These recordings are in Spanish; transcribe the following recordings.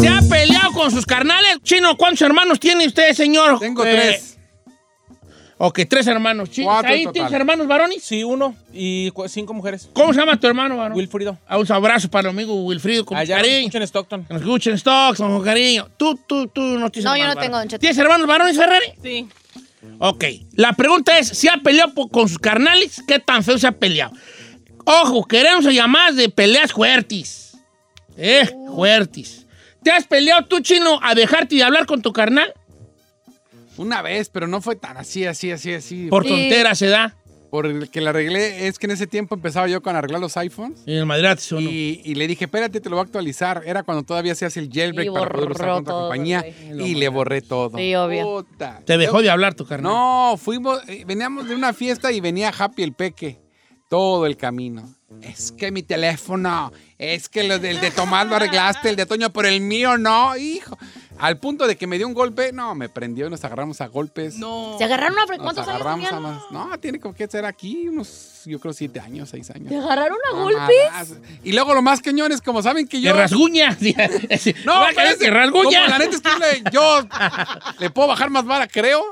¿Se ha peleado con sus carnales? Chino, ¿cuántos hermanos tiene usted, señor? Tengo Eh, tres. Ok, tres hermanos. Chino, Cuatro ¿Ahí en tienes hermanos varones? Sí, uno y cinco mujeres. ¿Cómo se llama tu hermano varón? Wilfrido. Ah, Un abrazo para el amigo Wilfrido, con Allá nos cariño. en Stockton. Que nos escuchen stocks, con cariño. Tú, tú, tú no tienes No, yo hermanos no tengo, varones. Don. ¿Tienes hermanos varones, Ferrari? Sí. Ok. La pregunta es, ¿si ha peleado con sus carnales? ¿Qué tan feo se ha peleado? Ojo, queremos llamadas de peleas fuertes. Eh, fuertes. ¿Te has peleado tú, chino, a dejarte de hablar con tu carnal? Una vez, pero no fue tan así, así, así, así. Por Sí. tontera se da. Por el que la arreglé, es que en ese tiempo empezaba yo con arreglar los iPhones. Y el Madrid te sonó. Y, y le dije, espérate, te lo voy a actualizar. Era cuando todavía se hace el jailbreak Y para poder usar con otra todo, compañía. güey. Y le borré todo. Sí, obvio. Puta. Te dejó de hablar tu carnal. No, fuimos, eh, veníamos de una fiesta y venía Happy el Peque. Todo el camino. Es que mi teléfono, es que lo del de Tomás lo arreglaste, el de Toño, pero el mío no, hijo. Al punto de que me dio un golpe, no, me prendió y nos agarramos a golpes. No. ¿Se agarraron a Nos ¿Cuántos años agarramos a tenían? más. No, tiene como que ser aquí unos, yo creo, siete años, seis años. ¿Se agarraron a No, golpes? más. Y luego lo más cañón es como saben que Te yo. rasguña. No, Va a pero querer es- que rasguña. como la neta es que yo le, yo le puedo bajar más vara, creo.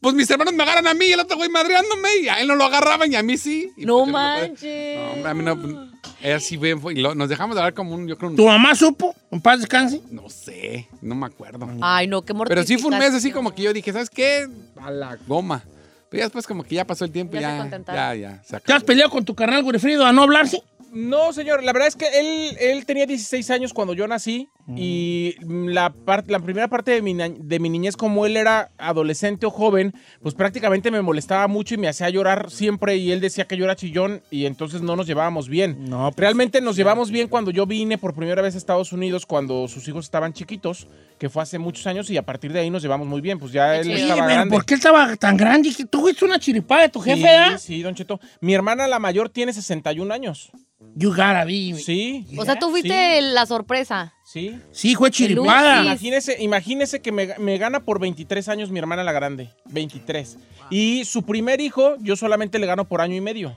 Pues mis hermanos me agarran a mí y el otro güey madreándome y a él no lo agarraban y a mí sí. Y No pues, puedo- manches. No, hombre, a mí no. Es así, bien, fue- y lo- nos dejamos de hablar como un, yo creo, un- ¿Tu mamá supo? ¿En paz descanse? no sé, no me acuerdo. Ay, no, qué Pero sí fue un mes así como que yo dije, ¿sabes qué? A la goma. Pero ya después como que ya pasó el tiempo y Ya se ya, ya, ya, se ¿Te has peleado con tu carnal Wilfrido a no hablarse? No, señor. La verdad es que él, él tenía 16 años cuando yo nací y la, par- la primera parte de mi, de mi niñez, como él era adolescente o joven, pues prácticamente me molestaba mucho y me hacía llorar siempre y él decía que yo era chillón y entonces no nos llevábamos bien. No, pues, Realmente nos llevamos bien cuando yo vine por primera vez a Estados Unidos cuando sus hijos estaban chiquitos, que fue hace muchos años y a partir de ahí nos llevamos muy bien. Pues ya él. Oye, estaba pero grande. ¿por qué estaba tan grande? Tú fuiste una chiripada de tu jefe, Sí, ¿ah? sí, Don Cheto. Mi hermana la mayor tiene 61 años. You gotta be. Sí, O sea, tú fuiste la sorpresa. Sí. Sí, fue chiripada. Imagínese, imagínese que me, me gana por 23 años mi hermana la grande. 23. Y su primer hijo, yo solamente le gano por año y medio.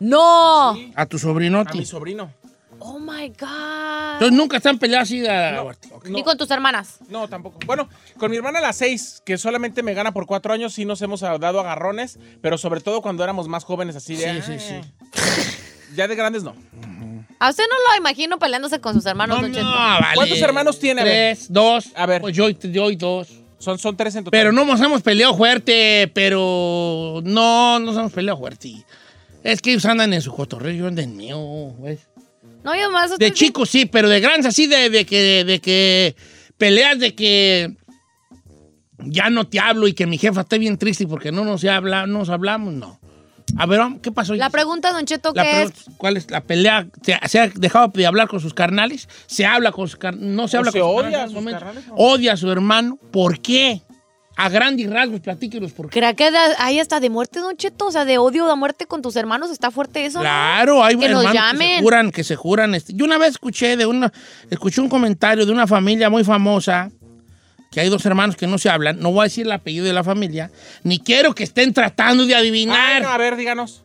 ¡No! A tu A sobrinote. mi sobrino. Oh my God. Entonces nunca están peleados así a No, con tus hermanas. No, tampoco. Bueno, con mi hermana la 6, que solamente me gana por cuatro años, sí nos hemos dado agarrones, pero sobre todo cuando éramos más jóvenes así de... Sí, sí, sí. Ya de grandes no. A usted no lo imagino peleándose con sus hermanos, No, Don Cheto. vale. ¿Cuántos hermanos tiene? A ver. Tres, dos. A ver. Pues yo, yo y dos. Son, son tres en total. Pero no nos hemos peleado fuerte, pero no nos hemos peleado fuerte. Es que ellos andan en su cotorreo, yo ando en mío, güey. No, yo más. De chicos sí, pero de grandes así de, de que, de que peleas de que ya no te hablo y que mi jefa esté bien triste porque no nos, habla, no nos hablamos, no. A ver, ¿qué pasó? La pregunta, Don Cheto, La ¿qué es? ¿Cuál es la pelea? ¿Se, ha dejado de hablar con sus carnales? ¿Se habla con sus carnales? ¿No se ¿O habla se con sus odia carnales a sus momentos? carnales, no? Odia a su hermano. ¿Por qué? A grandes rasgos, platíquenos por qué. ¿Crea que hay hasta de muerte, Don Cheto? O sea, de odio de muerte con tus hermanos. ¿Está fuerte eso? no? Claro, hay Que nos hermanos que se juran, que se juran. este. Yo una vez escuché de una, escuché un comentario de una familia muy famosa, que hay dos hermanos que no se hablan. No voy a decir el apellido de la familia, ni quiero que estén tratando de adivinar. Ay, no, a ver, díganos.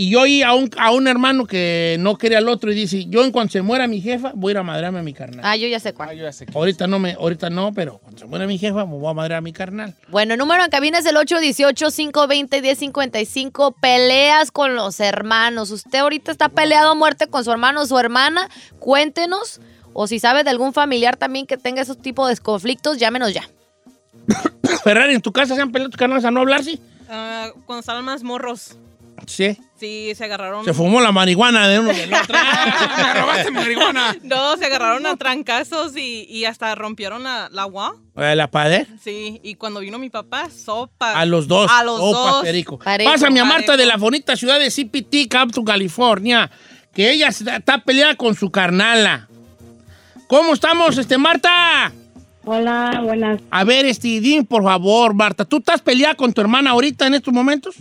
Y yo oí a un, a un hermano que no quería al otro y dice, yo en cuanto se muera mi jefa, voy a ir a madrearme a mi carnal. Ah, yo ya sé Ah, cuál. yo ya sé que- Ahorita no, me, ahorita no, pero cuando se muera mi jefa, me voy a madrear a mi carnal. Bueno, el número en cabina es el 818-520-1055. Peleas con los hermanos. ¿Usted ahorita está peleado a muerte con su hermano o su hermana? Cuéntenos. O si sabe de algún familiar también que tenga esos tipos de conflictos, llámenos ya. Ferrari, ¿en tu casa se han peleado tus carnales a no hablar, sí? Ah, cuando estaban más morros, Sí. sí, se agarraron. Se fumó la marihuana de uno del otro. ¡Me robaste marihuana! No, se agarraron a trancazos y, y hasta rompieron la, la agua. ¿La padre? Sí, y cuando vino mi papá, sopa. A los dos. A los Opa, dos. perico. Parejo, Pásame a Marta de la bonita ciudad de CPT, Campton, California, que ella está peleada con su carnala. ¿Cómo estamos, este, Marta? Hola, buenas. A ver, este, por favor, Marta, ¿tú estás peleada con tu hermana ahorita en estos momentos?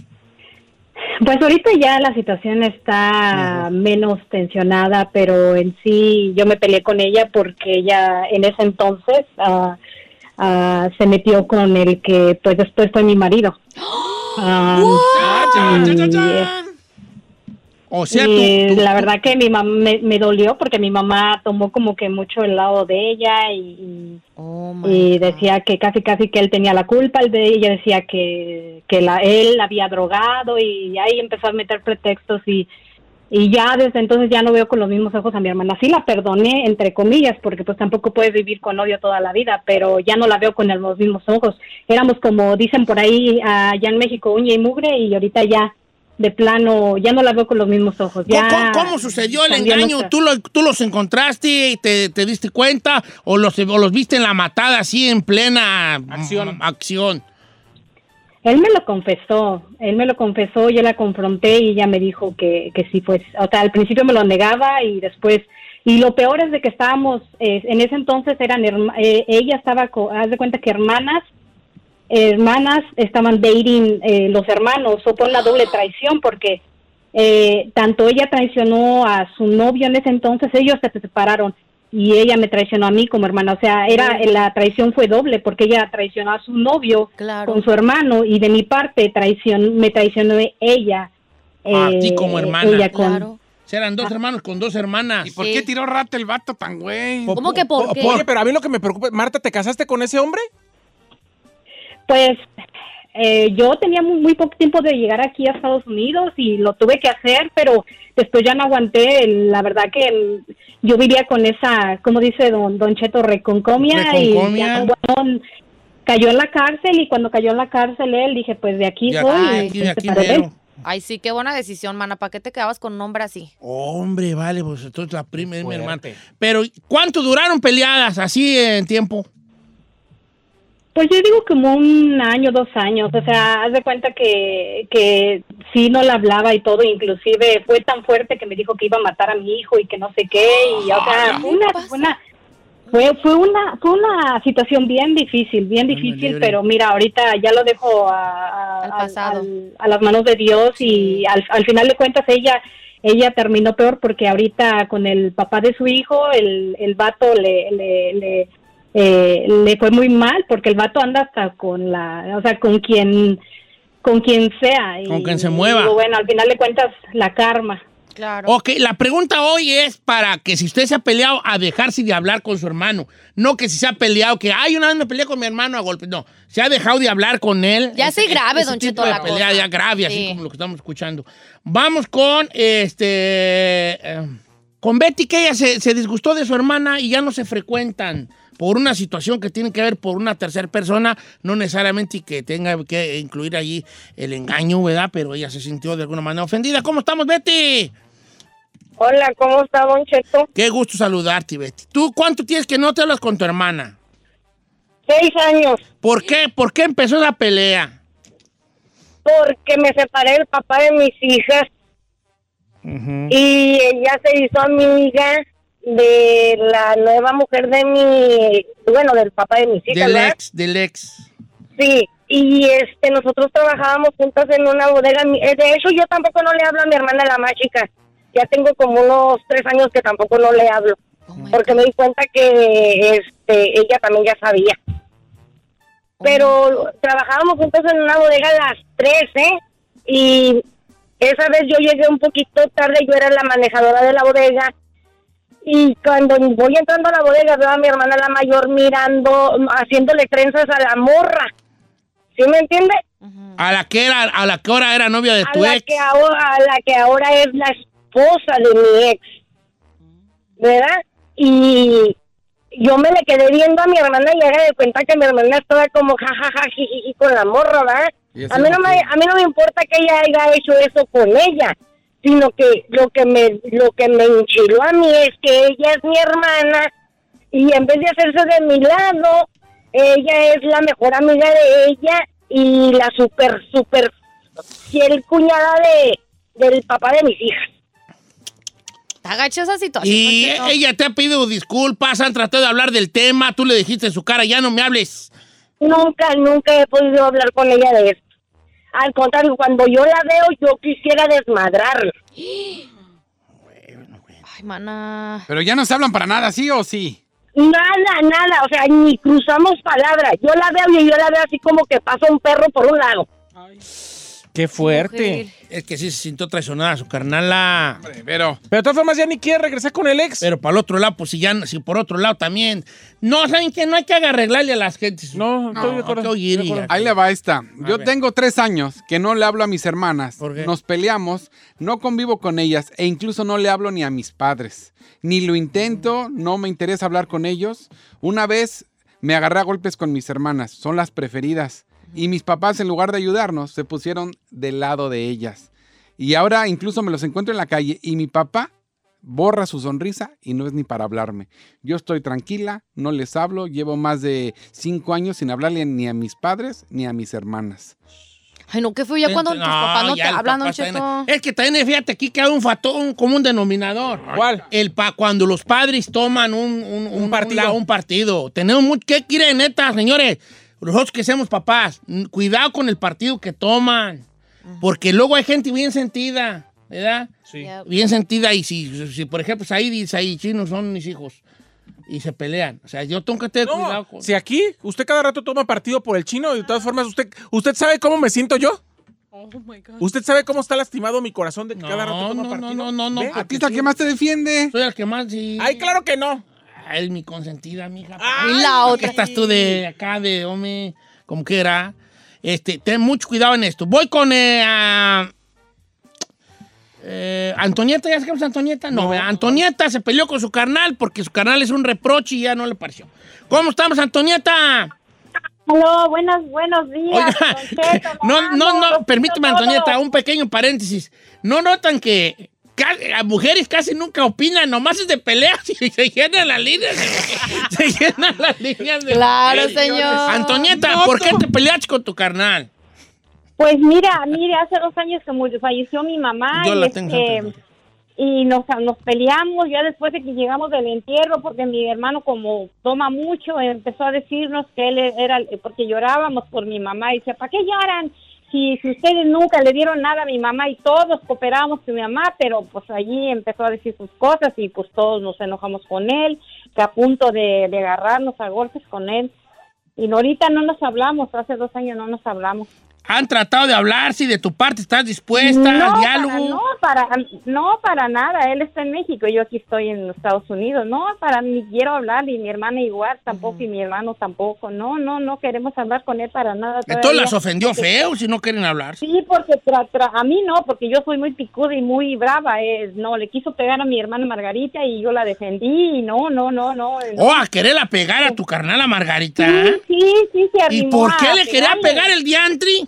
Pues ahorita ya la situación está menos tensionada, pero en sí yo me peleé con ella porque ella en ese entonces ah, ah, se metió con el que pues después fue mi marido. Ah, O sea, y tú, tú- la verdad que mi mamá me, me dolió porque mi mamá tomó como que mucho el lado de ella y, Oh, y- God. decía que casi casi que él tenía la culpa, el de ella decía que, que la, él había drogado y ahí empezó a meter pretextos y, y ya desde entonces ya no veo con los mismos ojos a mi hermana. Sí la perdoné, entre comillas, porque pues tampoco puedes vivir con odio toda la vida, pero ya no la veo con los mismos ojos. Éramos como dicen por ahí allá en México, uña y mugre y ahorita ya de plano ya no la veo con los mismos ojos. ¿Cómo, Ya cómo- cómo sucedió el engaño? ¿Tú, lo- ¿Tú los encontraste y te, te diste cuenta? ¿O los, o los viste en la matada así en plena Acción. mm, acción? Él me lo confesó, él me lo confesó, yo la confronté y ella me dijo que, que sí, pues, o sea, al principio me lo negaba y después, y lo peor es de que estábamos, eh, en ese entonces eran, herma- eh, ella estaba, co- haz de cuenta que hermanas, hermanas estaban dating eh, los hermanos, o fue una doble traición porque eh, tanto ella traicionó a su novio en ese entonces, ellos se separaron y ella me traicionó a mí como hermana, o sea, era la traición fue doble porque ella traicionó a su novio Claro. con su hermano y de mi parte traición me traicionó ella. A eh, ti como hermana. ella con- Claro. Eran dos hermanos con dos hermanas. ¿Y por Sí. qué tiró rata el vato tan güey? ¿Cómo que por qué? Oye, pero a mí lo que me preocupa, Marta, ¿te casaste con ese hombre? Pues eh, yo tenía muy, muy poco tiempo de llegar aquí a Estados Unidos y lo tuve que hacer, pero después ya no aguanté. el- La verdad que el- yo vivía con esa, como dice don, don Cheto, reconcomia, Reconcomia. y ya bueno, cayó en la cárcel y cuando cayó en la cárcel él dije, pues de aquí De soy. aquí, y aquí, se de aquí separó de él. mero. Ay, sí, qué buena decisión, mana. ¿Para qué te quedabas con un hombre así? Hombre, vale, pues entonces la prima es mi hermana. Pero, ¿cuánto duraron peleadas así en tiempo? Pues yo digo como un año, dos años, o sea, haz de cuenta que, que sí no la hablaba y todo, inclusive fue tan fuerte que me dijo que iba a matar a mi hijo y que no sé qué, y o sea, fue una, fue una, fue, fue una, fue una situación bien difícil, bien difícil, pero mira, ahorita ya lo dejo a, a- Al al- pasado. al- a las manos de Dios y al, al final de cuentas ella ella terminó peor porque ahorita con el papá de su hijo, el, el vato le, le, le, eh, le fue muy mal porque el vato anda hasta con la, o sea, con quien con quien sea. Con quien se mueva. bueno, al final de cuentas, la karma. Claro. Ok, la pregunta hoy es para que si usted se ha peleado a dejarse de hablar con su hermano, no que si se ha peleado, que ay, una vez me peleé con mi hermano a golpe, no, se ha dejado de hablar con él. Ya sé grave, don tipo Cheto, de la pelea cosa. ya grave, así Sí. como lo que estamos escuchando. Vamos con este eh, con Betty, que ella se, se disgustó de su hermana y ya no se frecuentan por una situación que tiene que ver por una tercera persona, no necesariamente que tenga que incluir allí el engaño, ¿verdad? Pero ella se sintió de alguna manera ofendida. ¿Cómo estamos, Betty? Hola, ¿cómo está, Don Cheto? Qué gusto saludarte, Betty. ¿Tú cuánto tienes que no te hablas con tu hermana? Seis años, ¿Por qué? ¿Por qué empezó la pelea? porque me separé del papá de mis hijas y ella se hizo amiga de la nueva mujer de mi, bueno, del papá de mis hijas, Del ¿verdad? ex, del ex. Sí, y este, nosotros trabajábamos juntas en una bodega. Eh, De hecho, yo tampoco no le hablo a mi hermana la más chica. Ya tengo como unos tres años que tampoco no le hablo, Oh porque God. me di cuenta que este, ella también ya sabía. pero trabajábamos juntos en una bodega a las tres, ¿eh? Y esa vez yo llegué un poquito tarde, yo era la manejadora de la bodega. Y cuando voy entrando a la bodega, veo a mi hermana la mayor mirando, haciéndole trenzas a la morra. ¿Sí me entiende? A la que era, a la que ahora era novia de A tu la, ex. que ahora, a la que ahora es la esposa de mi ex. ¿Verdad? Y yo me le quedé viendo a mi hermana y haga de cuenta que mi hermana estaba como jajaja jijiji con la morra, ¿verdad? A mí no me a mí no me importa que ella haya hecho eso con ella, sino que lo que me lo que me enchiló a mí es que ella es mi hermana y en vez de hacerse de mi lado, ella es la mejor amiga de ella y la super super fiel cuñada de del papá de mis hijas. Está gacha esa situación. Y ella te ha pedido disculpas, han tratado de hablar del tema, tú le dijiste en su cara, ya no me hables. Nunca, nunca he podido hablar con ella de esto. Al contrario, cuando yo la veo, yo quisiera desmadrarla. Ay, mana. Pero ya no se hablan para nada, ¿sí o sí? Nada, nada, o sea, ni cruzamos palabra. Yo la veo y yo la veo así como que pasa un perro por un lado. Qué fuerte. Es que sí se sintió traicionada su carnala. Hombre, Pero, Pero de todas formas ya ni quiere regresar con el ex. Pero para el otro lado, pues si ya, si por otro lado también. No, ¿saben que No hay que arreglarle a las gentes. no, estoy de hay acuerdo. que oír y ahí le va esta. Yo ver. tengo tres años que no le hablo a mis hermanas. ¿Por qué? Nos peleamos, no convivo con ellas e incluso no le hablo ni a mis padres. Ni lo intento, no me interesa hablar con ellos. Una vez me agarré a golpes con mis hermanas, son las preferidas. Y mis papás, en lugar de ayudarnos, se pusieron del lado de ellas. Y ahora incluso me los encuentro en la calle y mi papá borra su sonrisa y no es ni para hablarme. Yo estoy tranquila, no les hablo, llevo más de cinco años sin hablarle ni a mis padres ni a mis hermanas. Ay, no, qué fue ya cuando tus papás no te hablan, Don Cheto. Es que también, fíjate, aquí queda un factor, un común denominador. ¿Cuál? El pa cuando los padres toman un, un, un- partido. la- un partido. Tenemos mucho. ¿Qué quieren, neta, señores? Nosotros que seamos papás, cuidado con el partido que toman. Porque luego hay gente bien sentida, ¿verdad? Sí. Bien sentida. Y si, si por ejemplo, Said y Said Chino son mis hijos y se pelean. O sea, yo tengo que tener cuidado No, con. si aquí usted cada rato toma partido por el chino y de todas formas usted, ¿usted sabe cómo me siento yo? Oh my God. ¿Usted sabe cómo está lastimado mi corazón de que No, cada rato toma no, partido? no, no, no, porque ¿A ti es la que más te defiende? Soy el que más. Sí. Ay, claro que no. Ah, Es mi consentida, mija. Ay, Y la ¿Por otra. estás tú de acá, de hombre, como que era? Este, ten mucho cuidado en esto. Voy con eh, a- eh, Antonieta, ¿ya sabemos a Antonieta? No. Antonieta se peleó con su carnal porque su carnal es un reproche y ya no le pareció. ¿Cómo estamos, Antonieta? Aló, buenos, buenos días. Oiga, Cheto, no, no, no, permíteme. Antonieta, un pequeño paréntesis. ¿No notan que las mujeres casi nunca opinan, nomás es de peleas y se llenan las líneas? de- se llenan las líneas de Claro, mujeres. señor. Antonieta, ¿por qué te peleaste con tu carnal? Pues mira, mire, hace dos años que murió, falleció mi mamá Yo y, la tengo este, y nos, nos peleamos ya después de que llegamos del entierro porque mi hermano como toma mucho empezó a decirnos que él era porque llorábamos por mi mamá y decía ¿para qué lloran? Si, si ustedes nunca le dieron nada a mi mamá y todos cooperamos con mi mamá pero pues allí empezó a decir sus cosas y pues todos nos enojamos con él que a punto de, de agarrarnos a golpes con él. Y ahorita no nos hablamos hace dos años no nos hablamos ¿Han tratado de hablar? Si de tu parte estás dispuesta no, al diálogo. Para, no, para, no, para nada. Él está en México, yo aquí estoy en los Estados Unidos. No, para ni quiero hablar, y mi hermana igual tampoco, y mi hermano tampoco. No, no, no queremos hablar con él para nada. Entonces todavía. las ofendió feo si no quieren hablar. Sí, porque tra- tra- a mí no, porque yo soy muy picuda y muy brava. eh, no, le quiso pegar a mi hermana Margarita y yo la defendí. Y no, no, no, no. no. O a quererla pegar a tu carnal a Margarita. Sí, sí, sí, se ¿Y por qué le quería pegar el diantri?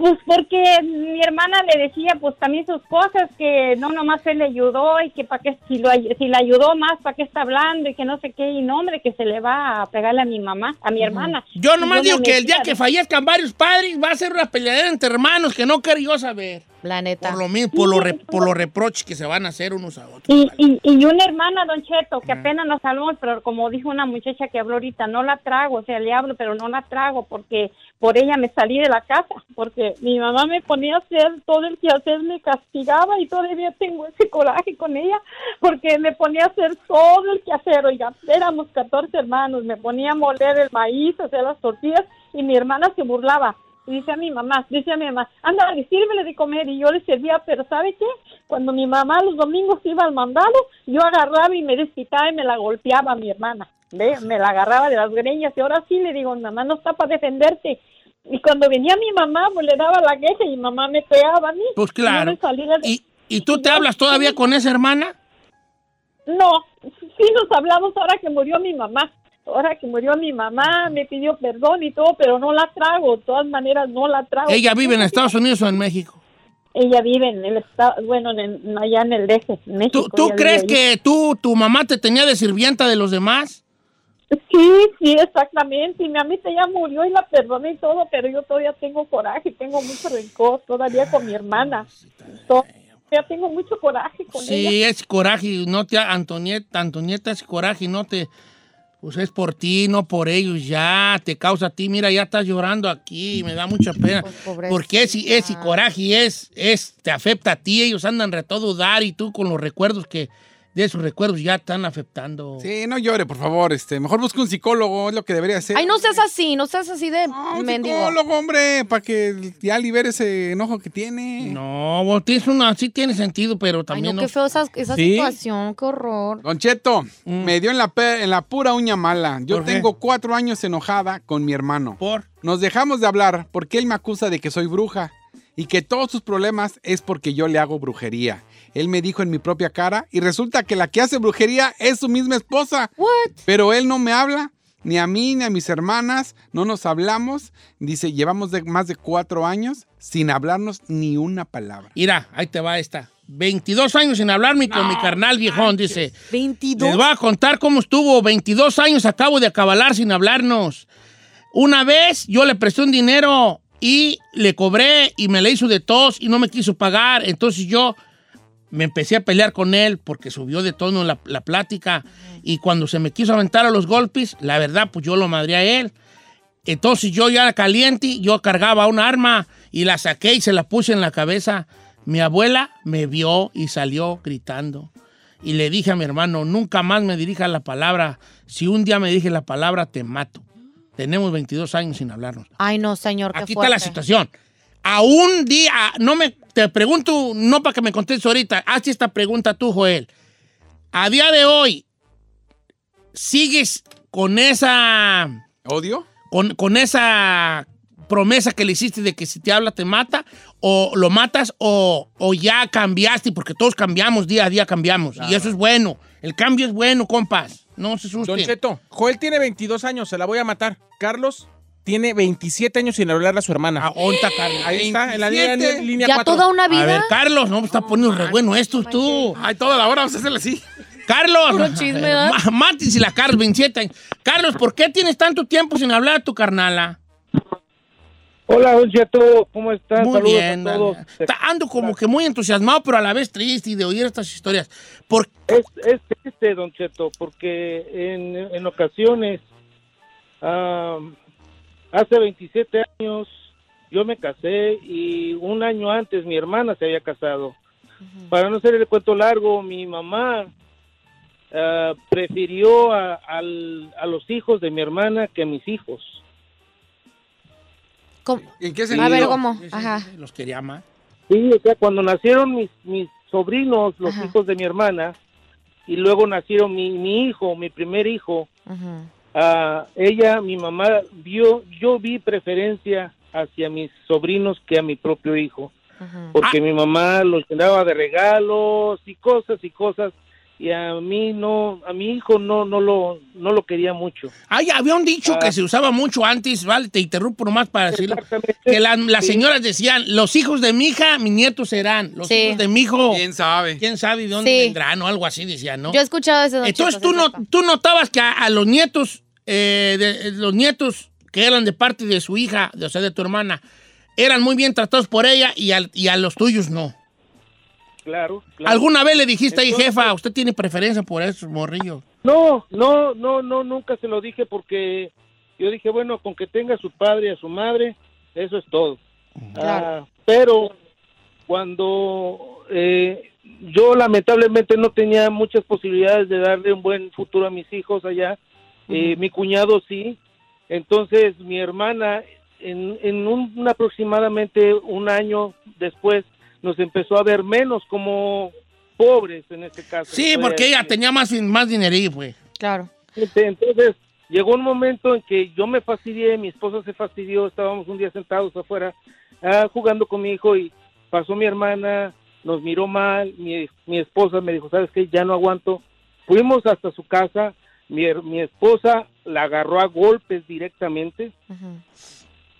Pues porque mi hermana le decía pues también sus cosas, que no nomás él le ayudó y que para qué, si, lo, si le ayudó más, para qué está hablando y que no sé qué, y no hombre, que se le va a pegarle a mi mamá, a mi hermana. Yo nomás digo que el día que fallezcan varios padres va a ser una peleadera entre hermanos que no quiero yo saber. La neta. Por lo mismo, por, los re- por los reproches que se van a hacer unos a otros. Y, y, y una hermana, Don Cheto, que apenas nos hablamos, pero como dijo una muchacha que habló ahorita, no la trago, o sea, le hablo, pero no la trago porque por ella me salí de la casa, porque mi mamá me ponía a hacer todo el quehacer, me castigaba y todavía tengo ese coraje con ella, porque me ponía a hacer todo el quehacer, oiga, éramos 14 hermanos, me ponía a moler el maíz, hacer las tortillas, y mi hermana se burlaba. Y dice a mi mamá, dice a mi mamá, anda, sírvele de comer. Y yo le servía, pero ¿sabe qué? Cuando mi mamá los domingos iba al mandado, yo agarraba y me desquitaba y me la golpeaba a mi hermana. ¿Ve? Me la agarraba de las greñas y ahora sí le digo, mamá no está para defenderte. Y cuando venía mi mamá, pues le daba la queja y mi mamá me pegaba a mí. Pues Y claro. de- ¿Y, ¿Y tú te hablas todavía con esa hermana? No, sí nos hablamos ahora que murió mi mamá. Ahora que murió mi mamá, me pidió perdón y todo, pero no la trago. De todas maneras, no la trago. ¿Ella vive en Estados Unidos o en México? Ella vive en el estado, bueno, en- allá en el DF, en México. ¿Tú, crees que tú, tu mamá te tenía de sirvienta de los demás? Sí, sí, exactamente. Y mi amita ya murió y la perdoné y todo, pero yo todavía tengo coraje, tengo mucho rencor todavía con mi hermana. Todavía tengo mucho coraje con ella. Sí, es coraje, no te, Antonieta, Antonieta es coraje, no te, pues es por ti, no por ellos, ya, te causa a ti, mira, ya estás llorando aquí, me da mucha pena, Pues, pobrecita. porque ese, ese coraje es, es, te afecta a ti, ellos andan re todo dar y tú con los recuerdos que de esos recuerdos ya están afectando. Sí, no llore, por favor. Este, mejor busque un psicólogo, es lo que debería hacer. Ay, no seas así, no seas así de No, un mendigo. psicólogo, hombre, para que ya libere ese enojo que tiene. No, vos tienes una, sí tiene sentido, pero Ay, también no, no. qué feo esa, esa Sí. situación, qué horror. Don Cheto, me dio en la, en la pura uña mala. Yo tengo cuatro años enojada con mi hermano. Por. Nos dejamos de hablar porque él me acusa de que soy bruja y que todos sus problemas es porque yo le hago brujería. Él me dijo en mi propia cara y resulta que la que hace brujería es su misma esposa. What? Pero él no me habla, ni a mí ni a mis hermanas, no nos hablamos. Dice, llevamos de más de cuatro años sin hablarnos ni una palabra. Mira, ahí te va esta. 22 años sin hablarme con mi carnal viejón, dice. 22. Les voy a contar cómo estuvo. 22 años acabo de acabalar sin hablarnos. Una vez yo le presté un dinero y le cobré y me le hizo de tos y no me quiso pagar. Entonces yo me empecé a pelear con él porque subió de tono la, la plática. Y cuando se me quiso aventar a los golpes, la verdad, pues yo lo madré a él. Entonces yo ya caliente, yo cargaba un arma y la saqué y se la puse en la cabeza. Mi abuela me vio y salió gritando. Y le dije a mi hermano, nunca más me dirija la palabra. Si un día me dije la palabra, te mato. Tenemos 22 años sin hablarnos. Ay, no, señor, Aquí está la situación. A un día, no me, te pregunto, no para que me contestes ahorita, hazte esta pregunta tú, Joel. A día de hoy, ¿sigues con esa, ¿Odio? con, con esa promesa que le hiciste de que si te habla te mata? ¿O lo matas o, o ya cambiaste? Porque todos cambiamos, día a día cambiamos. Y eso es bueno. El cambio es bueno, compas. No se Don asusten. Cheto, Joel tiene 22 años, se la voy a matar. Carlos tiene 27 años sin hablarle a su hermana. Ah, onta, Carlos. Ahí está, en la línea, 27. línea Ya 4. toda una A ver, vida. Carlos, no, está poniendo re bueno esto tú. Ay, toda la hora vamos a hacerle así. Carlos. Puro chisme, ¿verdad? Ma- Matis y la Carlos, 27 años. Carlos, ¿por qué tienes tanto tiempo sin hablar a tu carnala? Hola, Don Cheto, ¿cómo estás? Muy Saludos bien. a todos. Está- ando como que muy entusiasmado, pero a la vez triste y de oír estas historias. ¿Por Es, es triste, Don Cheto, porque en, en ocasiones, am, hace 27 años, yo me casé y un año antes mi hermana se había casado. Para no hacer el cuento largo, mi mamá ah, prefirió a, al- a los hijos de mi hermana que a mis hijos. ¿Cómo? ¿En qué A sentido? ver, ¿cómo? Ajá. Los quería más. Sí, o sea, cuando nacieron mis, mis sobrinos, los Ajá. hijos de mi hermana, y luego nacieron mi, mi hijo, mi primer hijo, Ujú. Ah, ella, mi mamá, vio, yo vi preferencia hacia mis sobrinos que a mi propio hijo, porque mi mamá los llenaba de regalos y cosas y cosas, y a mí no, a mi hijo no, no lo, no lo quería mucho. Ay, había un dicho Ah. que se usaba mucho antes, vale, te interrumpo nomás para decirlo. Que la- las Sí. señoras decían, los hijos de mi hija, mis nietos serán. Los Sí. hijos de mi hijo, ¿Quién sabe? quién sabe de dónde Sí. vendrán o algo así, decían, ¿no? Yo he escuchado ese don Entonces tú, no, tú notabas que a, a los nietos, eh, de, los nietos que eran de parte de su hija, de, o sea, de tu hermana, eran muy bien tratados por ella y, al- y a los tuyos no. Claro, claro. ¿Alguna vez le dijiste ahí, jefa, usted tiene preferencia por esos morrillos? No, no, no, no, nunca se lo dije porque yo dije, bueno, con que tenga a su padre y a su madre, eso es todo. Claro. Ah, pero cuando eh, yo lamentablemente no tenía muchas posibilidades de darle un buen futuro a mis hijos allá, eh, mi cuñado sí, entonces mi hermana en, en un, aproximadamente un año después nos empezó a ver menos como pobres en este caso. Sí, porque ella tenía más, más dinerillo, pues. Claro. Este, Entonces, llegó un momento en que yo me fastidié, mi esposa se fastidió, estábamos un día sentados afuera ah, jugando con mi hijo y pasó mi hermana, nos miró mal, mi, mi esposa me dijo, ¿sabes qué? Ya no aguanto. Fuimos hasta su casa, mi, mi esposa la agarró a golpes directamente, Ujú.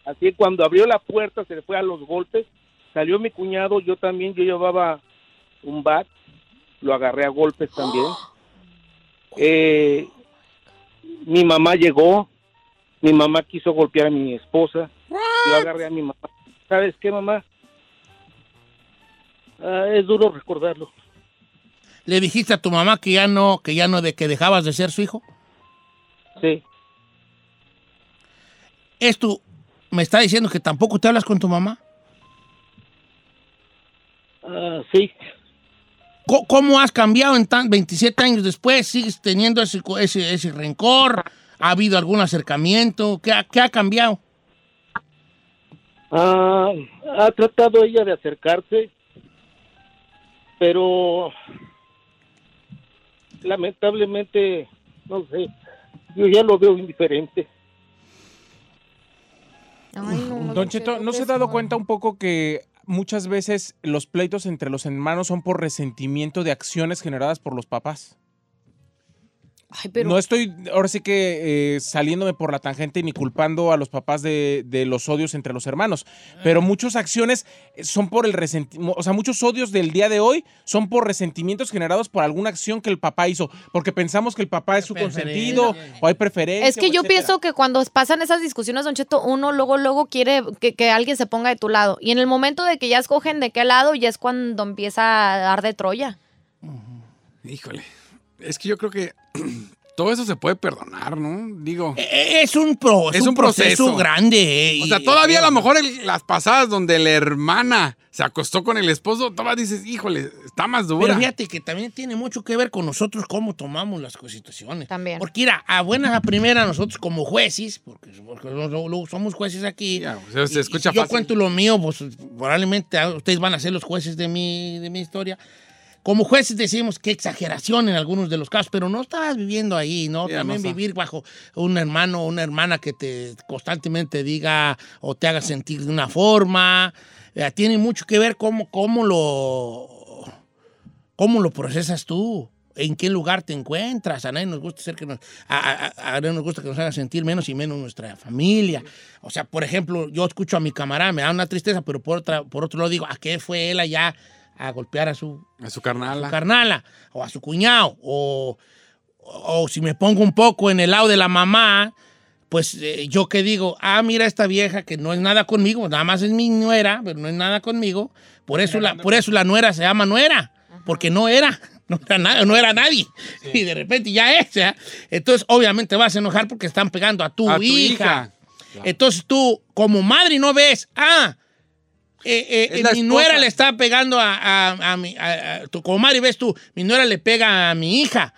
así que cuando abrió la puerta se le fue a los golpes, salió mi cuñado, yo también, yo llevaba un bat, lo agarré a golpes también. Eh, mi mamá llegó, mi mamá quiso golpear a mi esposa, yo agarré a mi mamá. ¿Sabes qué, mamá? Ah, es duro recordarlo. ¿Le dijiste a tu mamá que ya no, que ya no, de que dejabas de ser su hijo? Sí, ¿Esto me está diciendo que tampoco te hablas con tu mamá? Ah, sí. ¿cómo has cambiado en tan 27 años después? ¿Sigues teniendo ese, ese, ese rencor? ¿Ha habido algún acercamiento? ¿Qué ha, qué ha cambiado? Ah, ha tratado ella de acercarse, pero lamentablemente, no sé, yo ya lo veo indiferente. Ay, no, Don Cheto, ¿no se ha dado cuenta un poco que muchas veces los pleitos entre los hermanos son por resentimiento de acciones generadas por los papás? Ay, pero No estoy, ahora sí que eh, saliéndome por la tangente ni culpando a los papás de, de los odios entre los hermanos, pero muchas acciones son por el resentimiento, o sea, muchos odios del día de hoy son por resentimientos generados por alguna acción que el papá hizo, porque pensamos que el papá es su consentido o hay preferencia. Es que yo etcétera. pienso que cuando pasan esas discusiones, Don Cheto, uno luego, luego quiere que, que alguien se ponga de tu lado. Y en el momento de que ya escogen de qué lado, ya es cuando empieza a dar de Troya. Híjole. Es que yo creo que todo eso se puede perdonar, ¿no? Digo. Eh, Es un, pro, es Es un un proceso, proceso. grande. eh, O sea, todavía a lo mejor el- las pasadas donde la hermana se acostó con el esposo, todavía dices, híjole, está más dura. Pero fíjate que también tiene mucho que ver con nosotros cómo tomamos las situaciones. También. Porque mira, a buenas a primera nosotros como jueces, porque, porque somos jueces aquí. Ya, o sea, se escucha y yo fácil. cuento lo mío, pues probablemente ustedes van a ser los jueces de mi, de mi historia. Como jueces decimos qué exageración en algunos de los casos, pero no estabas viviendo ahí, ¿no? Ya, También vivir bajo un hermano o una hermana que te constantemente diga o te haga sentir de una forma. Eh, tiene mucho que ver cómo, cómo lo cómo lo procesas tú. ¿En qué lugar te encuentras? A nadie nos gusta ser que nos, a, a- a- nadie nos gusta que nos haga sentir menos y menos nuestra familia. O sea, por ejemplo, yo escucho a mi camarada, me da una tristeza, pero por, otra, por otro lado digo, ¿a qué fue él allá a golpear a su, A su carnal. su carnala o a su cuñado o, o si me pongo un poco en el lado de la mamá, pues eh, yo que digo, ah, mira esta vieja que no es nada conmigo, nada más es mi nuera, pero no es nada conmigo, por eso, la, por eso la nuera se llama nuera, porque no era. No era, nada, no era nadie. Y de repente ya es. ¿ya? Entonces, obviamente vas a enojar porque están pegando a tu, A tu hija. hija. Entonces tú, como madre, no ves, ah, eh, eh, Es eh, mi nuera le está pegando a, a- a mi. a- a- tú, como madre ves tú, mi nuera le pega a mi hija.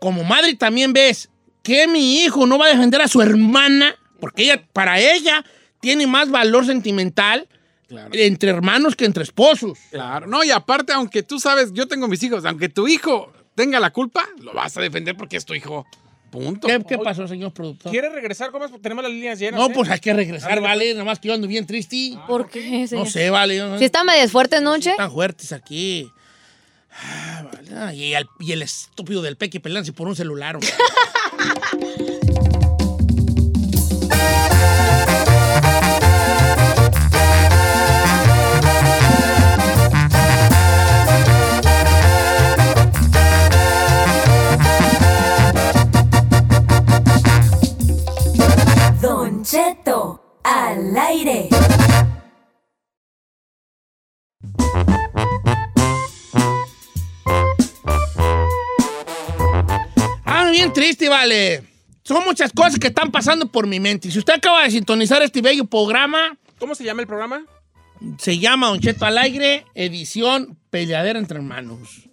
Como madre también ves que mi hijo no va a defender a su hermana, porque ella, para ella, tiene más valor sentimental Claro. entre hermanos que entre esposos. Claro. No, y aparte, aunque tú sabes, yo tengo mis hijos, aunque tu hijo tenga la culpa, lo vas a defender porque es tu hijo. Punto. ¿Qué, qué pasó, señor productor? ¿Quiere regresar? ¿Cómo es? Tenemos las líneas llenas. No, ¿eh? pues hay que regresar, vale. Nada más que yo ando bien triste. ¿Por qué, no sé, vale. no- Si está medio fuerte, ¿no, Che? Están fuertes aquí. Ah, vale. Ah, y, el, y el estúpido del Peque peleándose por un celular. al aire. Ah, bien triste, vale. Son muchas cosas que están pasando por mi mente. Si usted acaba de sintonizar este bello programa, ¿Cómo se llama el programa? se llama Don Cheto al aire, edición Peleadera entre Hermanos.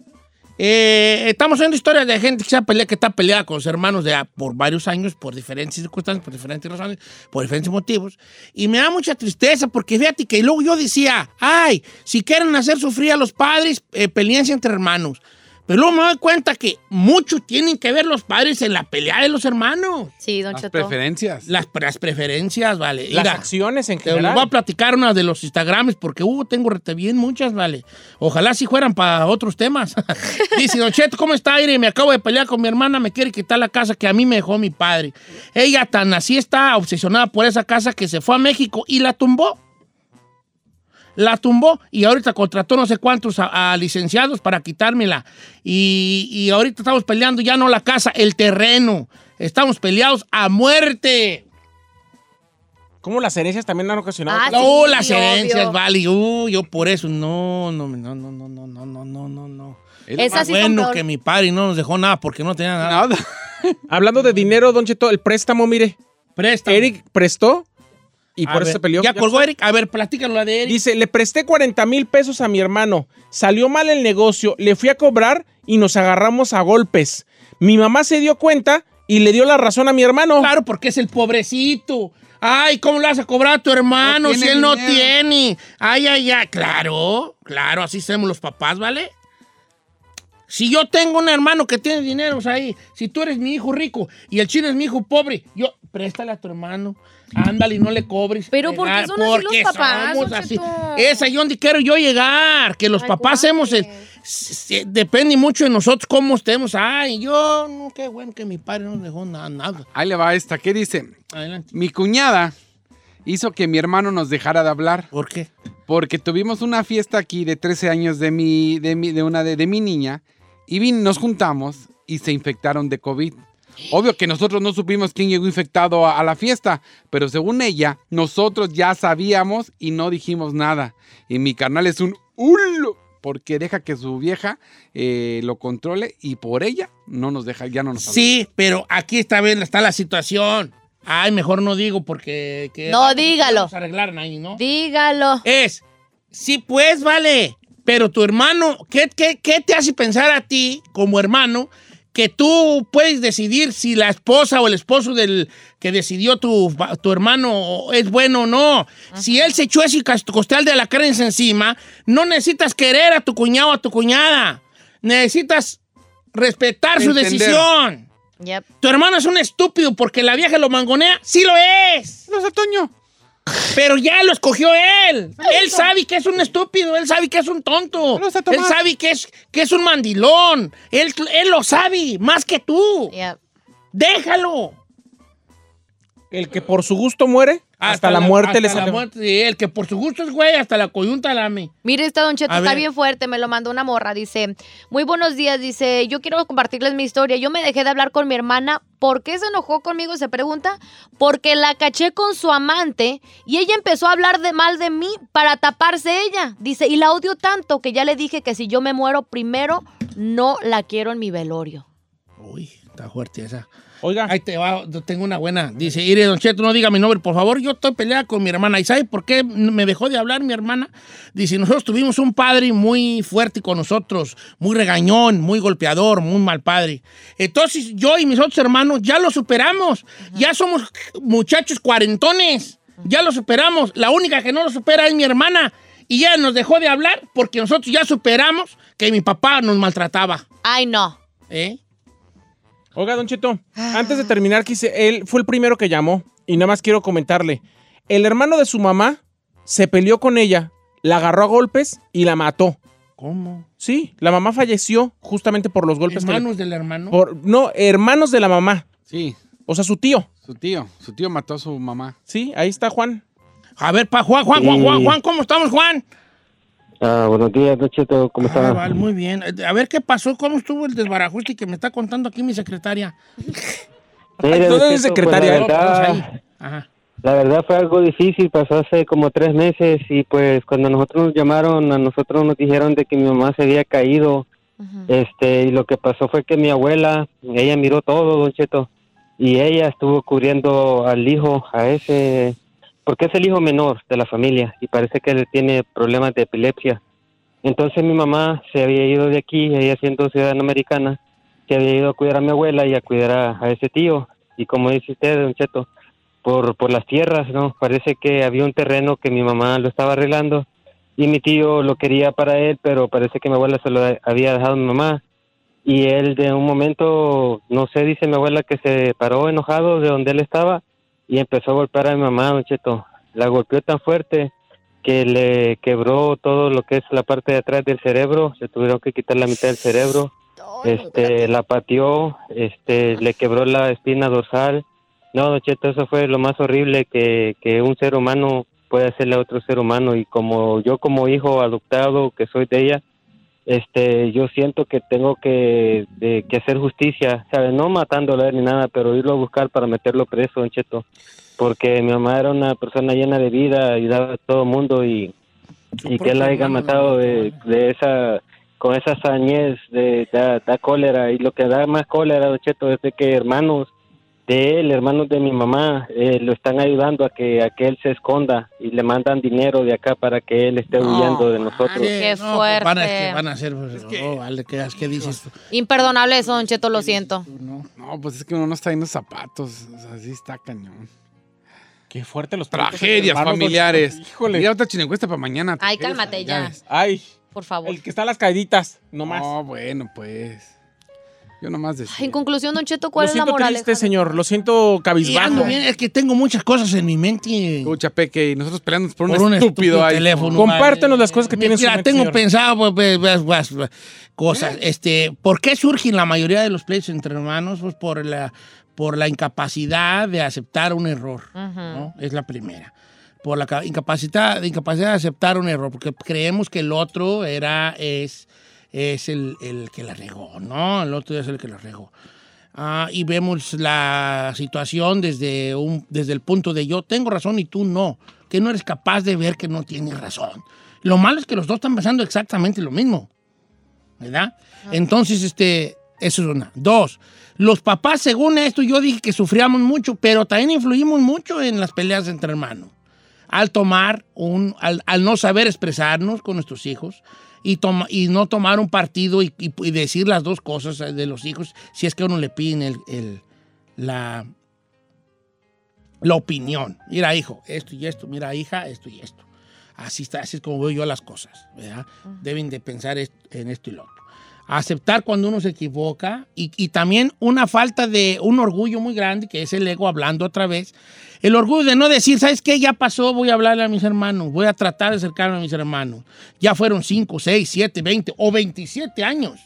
Eh, estamos viendo historias de gente que, se que está peleada con los hermanos de, por varios años, por diferentes circunstancias, por diferentes razones, por diferentes motivos. Y me da mucha tristeza porque fíjate que luego yo decía, ay, si quieren hacer sufrir a los padres, eh, entre hermanos. Pero luego me doy cuenta que mucho tienen que ver los padres en la pelea de los hermanos. Sí, Don Las Cheto. preferencias. Las, las preferencias, vale. Las Mira, acciones en te voy general. a platicar una de los Instagrams porque hubo, tengo rete bien muchas, vale. Ojalá si fueran para otros temas. Dice, Don Cheto, ¿cómo está, Aire? Me acabo de pelear con mi hermana, me quiere quitar la casa que a mí me dejó mi padre. Ella tan así está obsesionada por esa casa que se fue a México y la tumbó. La tumbó y ahorita contrató no sé cuántos a, a licenciados para quitármela. Y, y ahorita estamos peleando ya no la casa, el terreno. Estamos peleados a muerte. ¿Cómo las herencias también han ocasionado? Ah, No, sí, las obvio. herencias, vale. Uh, yo por eso, no, no, no, no, no, no, no, no, no, no, no. Esas Más bueno que mi padre no nos dejó nada porque no tenía nada. Nada. Hablando de dinero, Don Cheto, el préstamo, mire. Presta. Eric prestó y A por eso ver, se peleó. Ya colgó Eric. A ver, platícalo la de Eric. Dice, le presté 40 mil pesos a mi hermano. Salió mal el negocio, le fui a cobrar y nos agarramos a golpes. Mi mamá se dio cuenta y le dio la razón a mi hermano. Claro, porque es el pobrecito. Ay, ¿cómo le vas a cobrar a tu hermano No si él no tiene? Ay, ay, ay. Claro, claro, así somos los papás, ¿vale? Si yo tengo un hermano que tiene dinero pues ahí, si tú eres mi hijo rico y el chino es mi hijo pobre, yo, préstale a tu hermano, ándale y no le cobres. Pero ¿por qué son así los papás, somos así. Es ahí donde quiero yo llegar, que los Ay, papás guau, hemos... se- se- depende mucho de nosotros cómo estemos. Ay, yo, no, qué bueno que mi padre no dejó nada. nada. Ahí le va esta. ¿Qué dice? Adelante. Mi cuñada hizo que mi hermano nos dejara de hablar. ¿Por qué? Porque tuvimos una fiesta aquí de 13 años de mi, de mi, de una de, de mi niña y nos juntamos y se infectaron de COVID. Obvio que nosotros no supimos quién llegó infectado a, a la fiesta, pero según ella, nosotros ya sabíamos y no dijimos nada. Y mi carnal es un hulo porque deja que su vieja eh, lo controle y por ella no nos deja, ya no nos habla. Sí, pero aquí está bien, está la situación. Ay, mejor no digo porque... que- No, dígalo. Vamos a arreglar ahí, ¿no? Dígalo. Es, sí, pues, vale. Pero tu hermano, ¿qué, qué, qué te hace pensar a ti, como hermano, que tú puedes decidir si la esposa o el esposo del que decidió tu, tu hermano es bueno o no? Si él se echó ese costal de alacranes encima, no necesitas querer a tu cuñado o a tu cuñada. Necesitas respetar su decisión. Yep. Tu hermano es un estúpido porque la vieja lo mangonea. Sí lo es. No sé, Toño. Pero ya lo escogió él. Él sabe que es un estúpido, él sabe que es un tonto. Él sabe que es, que es un mandilón. Él, él lo sabe, más que tú. Yep. Déjalo. El que por su gusto muere, hasta, la, muerte hasta le la muerte, sí, el que por su gusto es güey, hasta la coyunta lame. Mire, este Don Cheto A está ver. bien fuerte, me lo mandó una morra, dice, muy buenos días, dice, yo quiero compartirles mi historia, yo me dejé de hablar con mi hermana, ¿por qué se enojó conmigo? Se pregunta, porque la caché con su amante y ella empezó a hablar de mal de mí para taparse ella, dice, y la odio tanto que ya le dije que si yo me muero primero, no la quiero en mi velorio. Uy, está fuerte esa. Oiga, Ahí te va, tengo una buena. Dice, Ire, Don Cheto, no diga mi nombre, por favor. Yo estoy peleada con mi hermana. ¿Y sabe por qué me dejó de hablar mi hermana? Dice, nosotros tuvimos un padre muy fuerte con nosotros, muy regañón, muy golpeador, muy mal padre. Entonces, yo y mis otros hermanos ya lo superamos. Ya somos muchachos cuarentones. Ya lo superamos. La única que no lo supera es mi hermana. Y ya nos dejó de hablar porque nosotros ya superamos que mi papá nos maltrataba. Ay, no. ¿Eh? Oiga, Don Cheto, antes de terminar, quise, él fue el primero que llamó y nada más quiero comentarle. El hermano de su mamá se peleó con ella, la agarró a golpes y la mató. ¿Cómo? Sí, la mamá falleció justamente por los golpes. que le- Hermanos del hermano. por, no, hermanos de la mamá. Sí, O sea, su tío. su tío. Su tío mató a su mamá. Sí, ahí está Juan. A ver, pa, Juan, Juan, Juan, Juan. Juan, ¿cómo estamos, Juan? Ah, buenos días, Don Cheto, ¿cómo Ah, está? vale, muy bien. Eh, A ver qué pasó, cómo estuvo el desbarajuste que me está contando aquí mi secretaria. Mire, ¿Dónde Don es Cheto, secretaria? pues, la, Vamos verdad, ahí. Ajá. la verdad fue algo difícil, pasó hace como tres meses y pues cuando nosotros nos llamaron, a nosotros nos dijeron de que mi mamá se había caído, este, y lo que pasó fue que mi abuela, ella miró todo, Don Cheto, y ella estuvo cubriendo al hijo, a ese, porque es el hijo menor de la familia y parece que él tiene problemas de epilepsia. Entonces mi mamá se había ido de aquí, ella siendo ciudadana americana, se había ido a cuidar a mi abuela y a cuidar a, ese tío. Y como dice usted, Don Cheto, por, por las tierras, ¿no? Parece que había un terreno que mi mamá lo estaba arreglando y mi tío lo quería para él, pero parece que mi abuela se lo había dejado a mi mamá. Y él de un momento, no sé, dice mi abuela que se paró enojado de donde él estaba y empezó a golpear a mi mamá, Don Cheto. La golpeó tan fuerte que le quebró todo lo que es la parte de atrás del cerebro, se tuvieron que quitar la mitad del cerebro, este, la pateó, este, le quebró la espina dorsal. No, Don Cheto, eso fue lo más horrible que, que un ser humano puede hacerle a otro ser humano y como yo como hijo adoptado que soy de ella, este, yo siento que tengo que, de- que hacer justicia, ¿sabes? No matándolo él ni nada, pero irlo a buscar para meterlo preso, Don porque mi mamá era una persona llena de vida, ayudaba a todo mundo y, y que él la haya matado de, de esa con esa sañez de da, da cólera y lo que da más cólera Don Cheto es de que hermanos de él, hermanos de mi mamá, eh, lo están ayudando a que, a que él se esconda y le mandan dinero de acá para que él esté huyendo de nosotros. Qué no, pues van a, fuerte. que van a hacer. pues, oh, vale, ¿qué, qué dices tú? Imperdonable eso, Don Cheto, lo siento. No, pues es que uno no está en los zapatos. O sea, sí está cañón. Qué fuerte los Tragedias hermanos, Don familiares. Híjole. Mira otra chinencuesta para mañana. Ay, cálmate ya. Ay, Por favor. el que está a las caíditas, no más. No, bueno, pues. Yo nomás decía. Ay, en conclusión, Don Cheto, Lo ¿cuál es la siento moral? triste, señor. Lo siento cabizbajo. bien, es que tengo muchas cosas en mi mente. Escucha, Peque, y nosotros peleando por un, Por un estúpido, estúpido ahí. teléfono. Compártenos las cosas que tiene en su Mira, mente, tengo señor. pensado pues, pues, pues, cosas. Este, ¿Por qué surgen la mayoría de los pleitos entre hermanos? Pues por la, por la incapacidad de aceptar un error. ¿no? Es la primera. Por la ca- incapacidad, incapacidad de aceptar un error, porque creemos que el otro era, es, es el, el que la regó, ¿no? El otro es el que la regó. Ah, y vemos la situación desde, un, desde el punto de yo tengo razón y tú no, que no eres capaz de ver que no tienes razón. Lo malo es que los dos están pensando exactamente lo mismo, ¿verdad? Entonces, este, eso es una. Dos, los papás, según esto, yo dije que sufríamos mucho, pero también influimos mucho en las peleas entre hermanos. Al tomar un, al, al no saber expresarnos con nuestros hijos y, toma- y no tomar un partido y, y- y decir las dos cosas de los hijos, si es que a uno le piden el, el- la, la opinión. Mira, hijo, esto y esto, mira, hija, esto y esto. Así, está, así es como veo yo las cosas, ¿verdad? Deben de pensar en esto y lo otro. Aceptar cuando uno se equivoca y, también una falta de un orgullo muy grande, que es el ego hablando otra vez. El orgullo de no decir, ¿sabes qué? Ya pasó, voy a hablarle a mis hermanos, voy a tratar de acercarme a mis hermanos. Ya fueron 5, 6, 7, 20 o 27 años.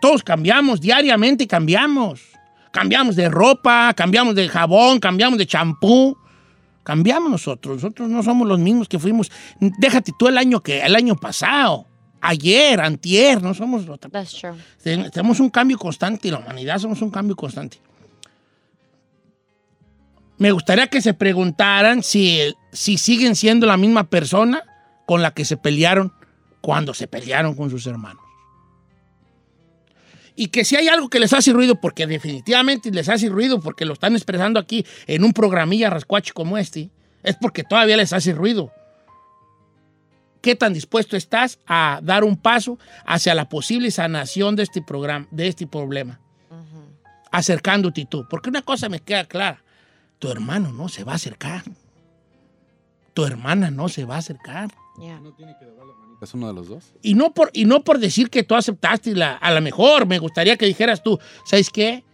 Todos cambiamos, diariamente cambiamos. Cambiamos de ropa, cambiamos de jabón, cambiamos de champú. Cambiamos nosotros. Nosotros no somos los mismos que fuimos. Déjate tú el año que el año pasado. Ayer, antier, no somos otra. That's true. Ten- Tenemos un cambio constante, la humanidad somos un cambio constante. Me gustaría que se preguntaran si, si siguen siendo la misma persona con la que se pelearon cuando se pelearon con sus hermanos. Y que si hay algo que les hace ruido, porque definitivamente les hace ruido, porque lo están expresando aquí en un programilla rascuacho como este, es porque todavía les hace ruido. ¿Qué tan dispuesto estás a dar un paso hacia la posible sanación de este programa, de este problema? Acercándote tú. Porque una cosa me queda clara. Tu hermano no se va a acercar. Tu hermana no se va a acercar. Yeah. ¿Es uno de los dos? Y no por, y no por decir que tú aceptaste la, a lo mejor. Me gustaría que dijeras tú, ¿sabes qué?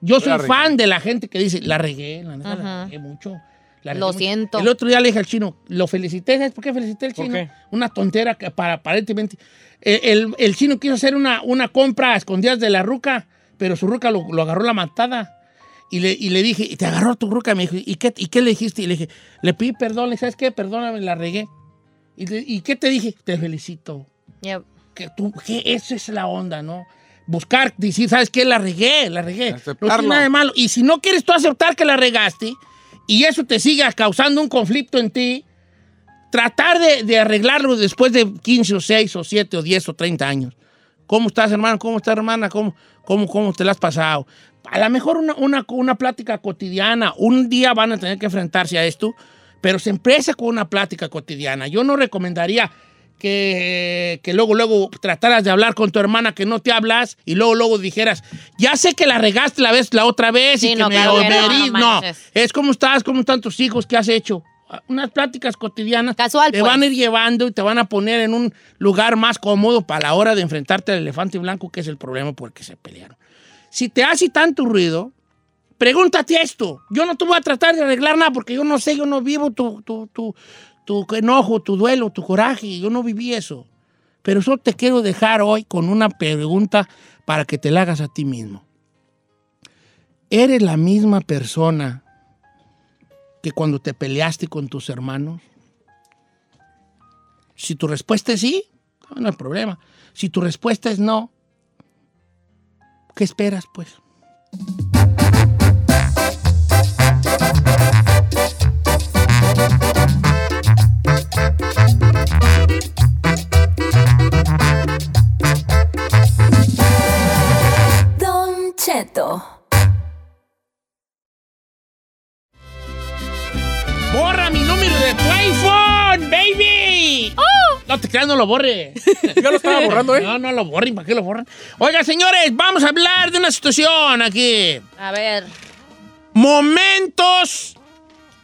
Yo soy La fan de la gente que dice, la regué, la neta, la Ajá. regué mucho. La Lo mucho". siento. El otro día le dije al chino, lo felicité, ¿sabes por qué felicité al ¿Por chino? qué? Una tontera que para aparentemente. El, el- el chino quiso hacer una, una compra a escondidas de la ruca, pero su ruca lo, lo agarró la matada. Y le, y le dije, ¿y te agarró tu ruca? Me dijo, ¿y qué, ¿y qué le dijiste? Y le dije, le pedí perdón, le dije, ¿sabes qué? Perdóname, la regué. ¿Y, le- ¿y qué te dije? Te felicito Yep. que tú, que esa es la onda, ¿no? Buscar, decir, ¿sabes qué? La regué, la regué. No Aceptarlo. tiene nada de malo. Y si no quieres tú aceptar que la regaste y eso te siga causando un conflicto en ti, tratar de, de arreglarlo después de 15 o 6 o 7 o 10 o 30 años. ¿Cómo estás, hermano? ¿Cómo estás, hermana? ¿Cómo, cómo, cómo te la has pasado? A lo mejor una, una, una plática cotidiana. Un día van a tener que enfrentarse a esto, pero se empieza con una plática cotidiana. Yo no recomendaría que, que luego, luego trataras de hablar con tu hermana que no te hablas y luego, luego dijeras, ya sé que la regaste la vez, la otra vez Sí, y que no, me que no, herí". no es cómo estás, cómo están tus hijos, qué has hecho. Unas pláticas cotidianas Casual, te pues. van a ir llevando y te van a poner en un lugar más cómodo para la hora de enfrentarte al elefante blanco, que es el problema por el que se pelearon. Si te hace tanto ruido, pregúntate esto. Yo no te voy a tratar de arreglar nada porque yo no sé, yo no vivo tu, tu, tu, tu enojo, tu duelo, tu coraje. Yo no viví eso. Pero solo te quiero dejar hoy con una pregunta para que te la hagas a ti mismo. ¿Eres la misma persona que cuando te peleaste con tus hermanos? Si tu respuesta es sí, no hay problema. Si tu respuesta es no, ¿qué esperas pues? ¡Borra mi número de tu iPhone, baby! Oh. No te creas, no lo borre. Yo lo estaba borrando, ¿eh? No, no lo borren, ¿para qué lo borran? Oiga, señores, vamos a hablar de una situación aquí. A ver. Momentos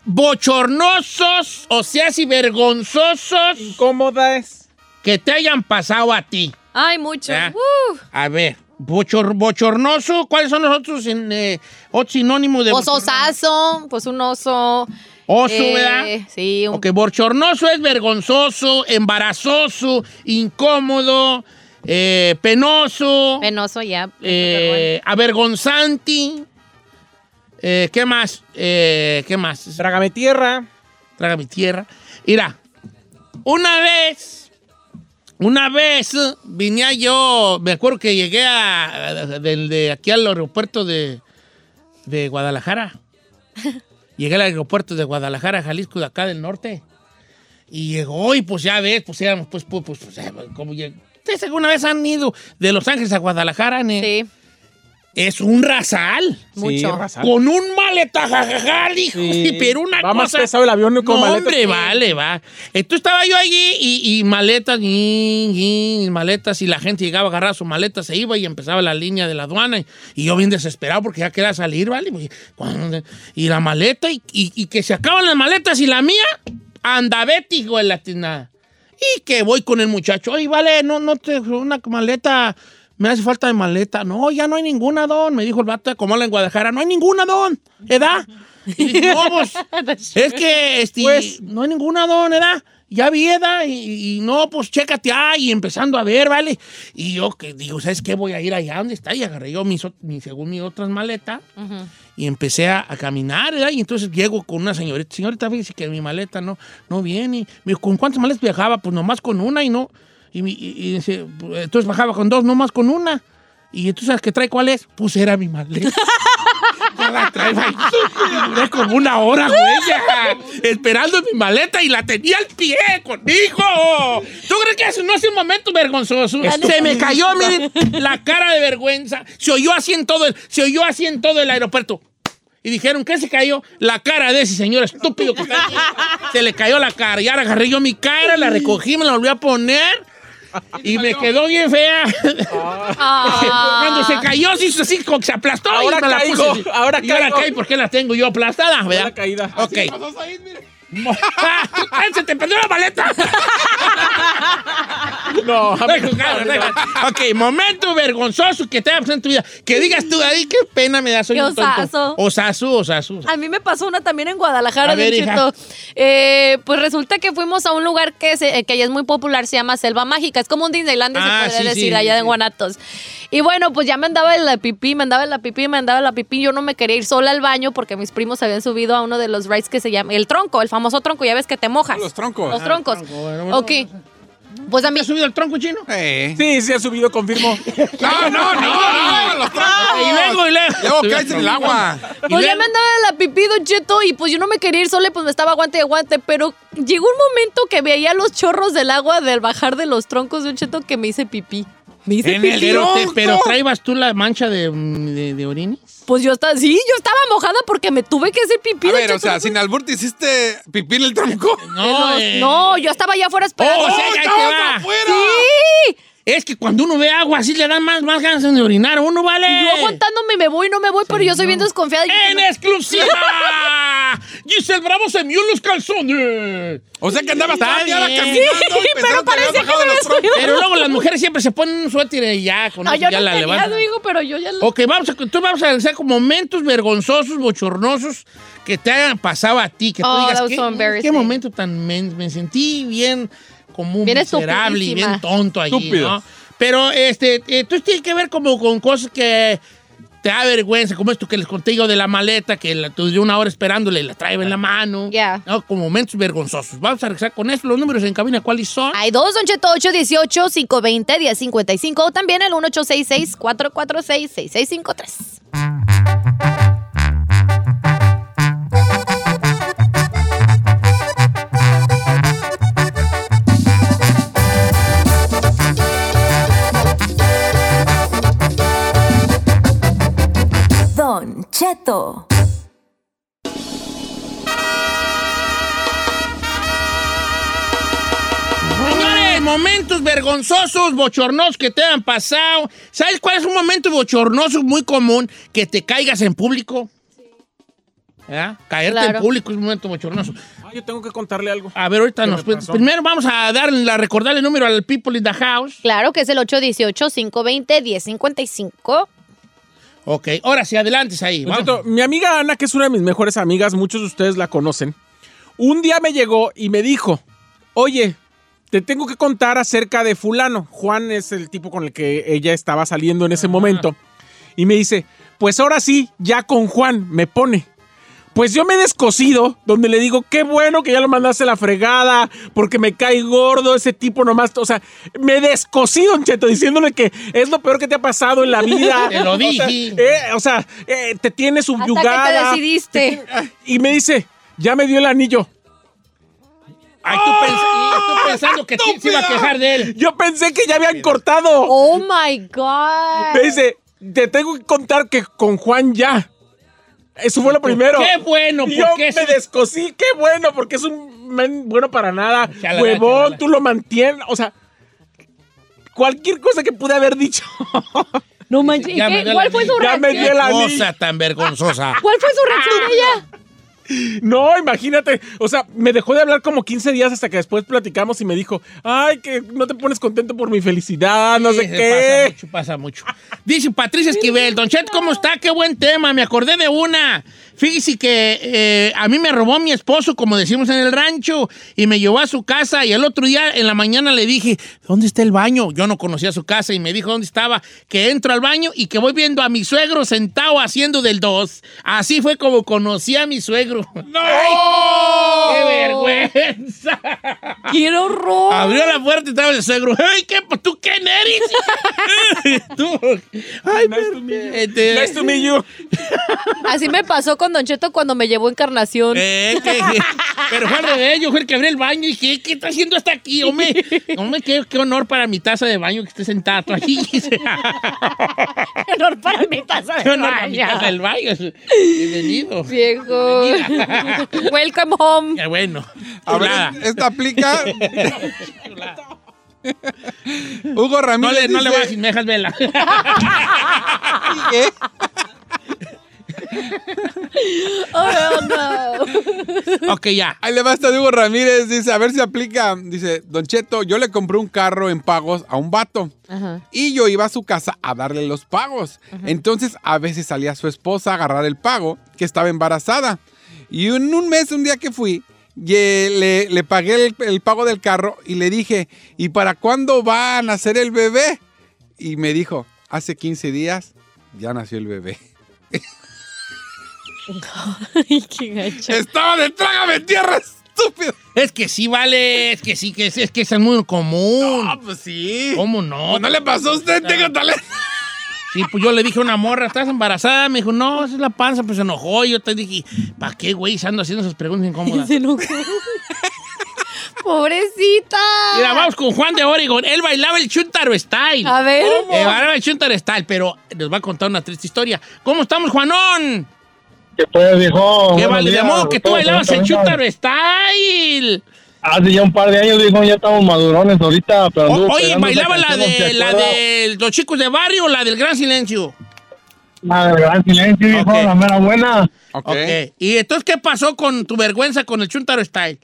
bochornosos, o sea, si vergonzosos. Incómodas. Que te hayan pasado a ti. Ay, mucho. ¿Eh? Uh. A ver bochor- bochornoso, ¿cuáles son los otros, sin- eh, otros sinónimos de Pues bochornoso? osazo, pues un oso. Oso, Eh, ¿verdad? Sí, un Ok, bochornoso es vergonzoso, embarazoso, incómodo, eh, penoso, penoso ya. eh, avergonzante. Eh, ¿Qué más? Eh, ¿Qué más? Trágame tierra. Traga mi tierra. Mira, una vez, una vez venía yo, me acuerdo que llegué a, de aquí al aeropuerto de, de Guadalajara. Llegué al aeropuerto de Guadalajara, Jalisco, de acá del norte. Y llegó y pues ya ves, pues éramos, pues, pues, pues, pues, como ¿Ustedes alguna vez han ido de Los Ángeles a Guadalajara? ne? Sí, Es un rasal. mucho. raza. Con un maleta, hijo, Sí. pero una Va más cosa... pesado el avión con no, maletas. hombre, vale, va. Entonces estaba yo allí y, y maletas, y, y maletas, y la gente llegaba a agarrar su maleta, se iba y empezaba la línea de la aduana. Y, y yo bien desesperado porque ya quería salir, ¿vale? Y, y la maleta, y, y- y que se acaban las maletas y la mía, anda, vete, hijo de la tinada. Y que voy con el muchacho, oye, vale, no, no te, una maleta, me hace falta de maleta. No, ya no hay ninguna, don, me dijo el vato de Comala en Guadalajara, no hay ninguna, don, ¿edad? Y no, pues, es que, este, Pues- no hay ninguna, don, ¿edad? Ya vi, ¿edad? Y, y no, pues, chécate ahí, empezando a ver, ¿vale? Y yo, que digo, ¿sabes qué? Voy a ir allá donde está. Y agarré yo mis, mi, según mis otras maletas y empecé a, a caminar, ¿verdad? Y entonces llego con una señorita. Señorita, fíjese que mi maleta no, no viene. Me dijo, ¿con cuántas maletas viajaba? Pues nomás con una y no. Y, mi- y- entonces bajaba con dos, nomás con una. Y entonces, ¿sabes qué trae cuál es? Pues era mi maleta. Ya la traía. Y duré como una hora, güey, esperando mi maleta y la tenía al pie conmigo. ¿Tú crees que eso no es un momento vergonzoso? Se me cayó, miren, la cara de vergüenza. Se oyó así en todo el, se oyó así en todo el aeropuerto. Y dijeron, ¿qué se cayó? La cara de ese señor estúpido que está aquí. Se le cayó la cara. Y ahora agarré yo mi cara, la recogí, me la volví a poner. Y me quedó bien fea. Ah. Cuando se cayó, se hizo así, como que se aplastó. Ahora y me la puse así. ahora y ahora caigo. caí porque la tengo yo aplastada, ¿verdad? la caída. Ok. ¡Ah, ¡Se te perdió la maleta! No, jugando, estoy jugando. ok, momento vergonzoso que te haya pasado en tu vida. Que digas tú, ahí qué pena me da, soy Qué un osazo. Osazo, osazo. A mí me pasó una también en Guadalajara, ver, hija. Eh, pues resulta que fuimos a un lugar que, se, que ya es muy popular, se llama Selva Mágica. Es como un Disneylandia, Ah, se puede sí, decir, sí, allá sí. de Guanatos. Y bueno, pues ya me andaba en la pipí, me andaba en la pipí, me andaba en la pipí. Yo no me quería ir sola al baño porque mis primos habían subido a uno de los rides que se llama el tronco, el famoso tronco. Ya ves que te mojas. Los troncos. Los troncos. tronco, bueno, bueno. Ok. Pues a mí. ¿Te has subido el tronco chino? Eh. Sí, sí ha subido, confirmo. No, no, no, no, los troncos. Y luego, y luego. Luego caes en el agua. Pues ya me andaba la pipí, Don Cheto, y pues yo no me quería ir sola, y pues me estaba aguante y aguante, pero llegó un momento que veía los chorros del agua del bajar de los troncos, Don Cheto, que me hice pipí. Me hice En el. Pero, te- tronco. pero traibas tú la mancha de, de, de orines. Pues yo estaba, sí, yo estaba mojada porque me tuve que hacer pipí. A ver, o sea, sin albur te hiciste pipí en el tronco. No, eh. No, yo estaba allá afuera esperando. Oh, o sea, ¡Oh, ya va. afuera! ¡Sí! Es que cuando uno ve agua así le dan más, más ganas de orinar. Uno vale. Y yo aguantándome, me voy, no me voy, pero yo soy bien desconfiada. ¡En no- exclusiva! Giselle Bravo se mió los calzones. O sea que mañana bien. caminando Sí, y pero parecía que me los. Pero luego las mujeres siempre se ponen un suéter y ya con No, eso yo ya no la levantan. digo, pero yo ya lo... Ok, vamos a, entonces vamos a regresar con momentos vergonzosos, bochornosos que te hayan pasado a ti. Que tú Oh, digas, that was ¿qué, so embarrassing. qué momento tan... Me, me sentí bien como un Bien miserable y bien tonto allí, Estúpido. ¿no? Pero, este, eh, entonces tiene que ver como con cosas que te da vergüenza, como esto que les conté yo de la maleta, que la tuve una hora esperándole y la trae en la mano. Ya. ¿no? Como momentos vergonzosos. Vamos a regresar con eso. Los números en cabina, ¿cuáles son? Hay dos, Don Cheto, 818-520-1055 o también el 1866-446-6653. Cheto. momentos vergonzosos, bochornosos que te han pasado. ¿Sabes cuál es un momento bochornoso muy común? Que te caigas en público. ¿Verdad? Caerte Claro. en público es un momento bochornoso. Ah, yo tengo que contarle algo. A ver, ahorita ¿Qué nos... Primero vamos a darle, a recordarle el número al people in the house. Claro que es el 818-520-1055. Ok, ahora sí, adelante ahí. Vamos. Mi amiga Ana, que es una de mis mejores amigas, muchos de ustedes la conocen, un día me llegó y me dijo, oye, te tengo que contar acerca de fulano. Juan es el tipo con el que ella estaba saliendo en ese momento. Y me dice, pues ahora sí, ya con Juan, me pone. Pues yo me he descosido, donde le digo, qué bueno que ya lo mandaste a la fregada, porque me cae gordo ese tipo nomás. O sea, me he descosido, Don Cheto, diciéndole que es lo peor que te ha pasado en la vida. Te lo O sea, dije. eh, o sea, eh, te tiene Hasta subyugada. que te decidiste. Y me dice, ya me dio el anillo. Ay, tú, pens- tú pensando que se iba a quejar de él. Yo pensé que ya habían cortado. Oh my God. Me dice, te tengo que contar que con Juan ya. Eso fue lo primero. Qué bueno, Y yo porque me es- descosí, qué bueno, porque es un men bueno para nada. Chalala, Huevón, chalala. tú lo mantienes. O sea, cualquier cosa que pude haber dicho. No manches. ¿y Ya qué? me dio ¿Cuál la fue su Ya me reacción? dio la- Cosa tan vergonzosa. ¿Cuál fue su reacción de ella? No, imagínate. O sea, me dejó de hablar como 15 días hasta que después platicamos y me dijo, ay, que no te pones contento por mi felicidad, no Sí, sé qué. Pasa mucho, pasa mucho. Dice Patricia Esquivel, Don Chet, ¿cómo está? Qué buen tema, me acordé de una. Fíjese que eh, a mí me robó mi esposo, como decimos en el rancho, y me llevó a su casa y el otro día en la mañana le dije, ¿dónde está el baño? Yo no conocía su casa y me dijo dónde estaba, que entro al baño y que voy viendo a mi suegro sentado haciendo del dos. Así fue como conocí a mi suegro. ¡No! ¡Qué vergüenza! ¡Qué horror! Abrió la puerta y estaba el suegro. ¡Ay, qué! ¿Tú quién eres? Tú. Ay, Nice to meet you. este- Nice to meet you. Así me pasó con Don Cheto cuando me llevó Encarnación. Eh, que- pero fue al revés, yo fue el que abrí el baño y dije, ¿qué está haciendo hasta aquí? Hombre, hombre qué, qué honor para mi taza de baño que esté sentado tú aquí. Qué honor para mi taza qué de honor para mi taza baño. del baño. Bienvenido. Viejo. Bienvenida. Welcome home. Qué bueno. A Chulada. esta aplica. Hugo No Ramírez. le, no le dice- bajes, me dejas vela. Oh, no. ok, ya. Ahí le basta de Hugo Ramírez. Dice, a ver si aplica. Dice, Don Cheto, yo le compré un carro en pagos a un vato. Ajá. Y yo iba a su casa a darle los pagos. Entonces, a veces salía su esposa a agarrar el pago, que estaba embarazada. Y en un mes, un día que fui, le, le pagué el, el pago del carro y le dije, ¿y para cuándo va a nacer el bebé? Y me dijo, hace 15 días ya nació el bebé. Ay, qué gacho. Estaba de trágame tierra, estúpido. Es que sí, vale. Es que sí, que es, es que es muy común. Ah, pues sí. ¿Cómo no? Pues no le pasó a usted, tengo talento. Sí, pues yo le dije a una morra, ¿estás embarazada? Me dijo, no, esa es la panza, pues se enojó. Y yo te dije, ¿para qué, güey? Se ando haciendo esas preguntas incómodas. Se enojó. Pobrecita. Mira, vamos con Juan de Oregon. Él bailaba el Chuntaro Style. A ver. Eh, bailaba el Chuntaro Style, pero nos va a contar una triste historia. ¿Cómo estamos, Juanón? ¿Qué pues, viejo? Que vale, de modo que tú bailabas el todos, Chuntaro Style. Hace ya un par de años, viejo, ya estamos madurones ahorita, pero O- oye, ¿bailaba la de, ¿te la de los chicos de barrio o la del Gran Silencio? La del gran silencio, viejo, Ok. la mera buena. Ok. Ok. ¿Y entonces qué pasó con tu vergüenza con el Chuntaro Style?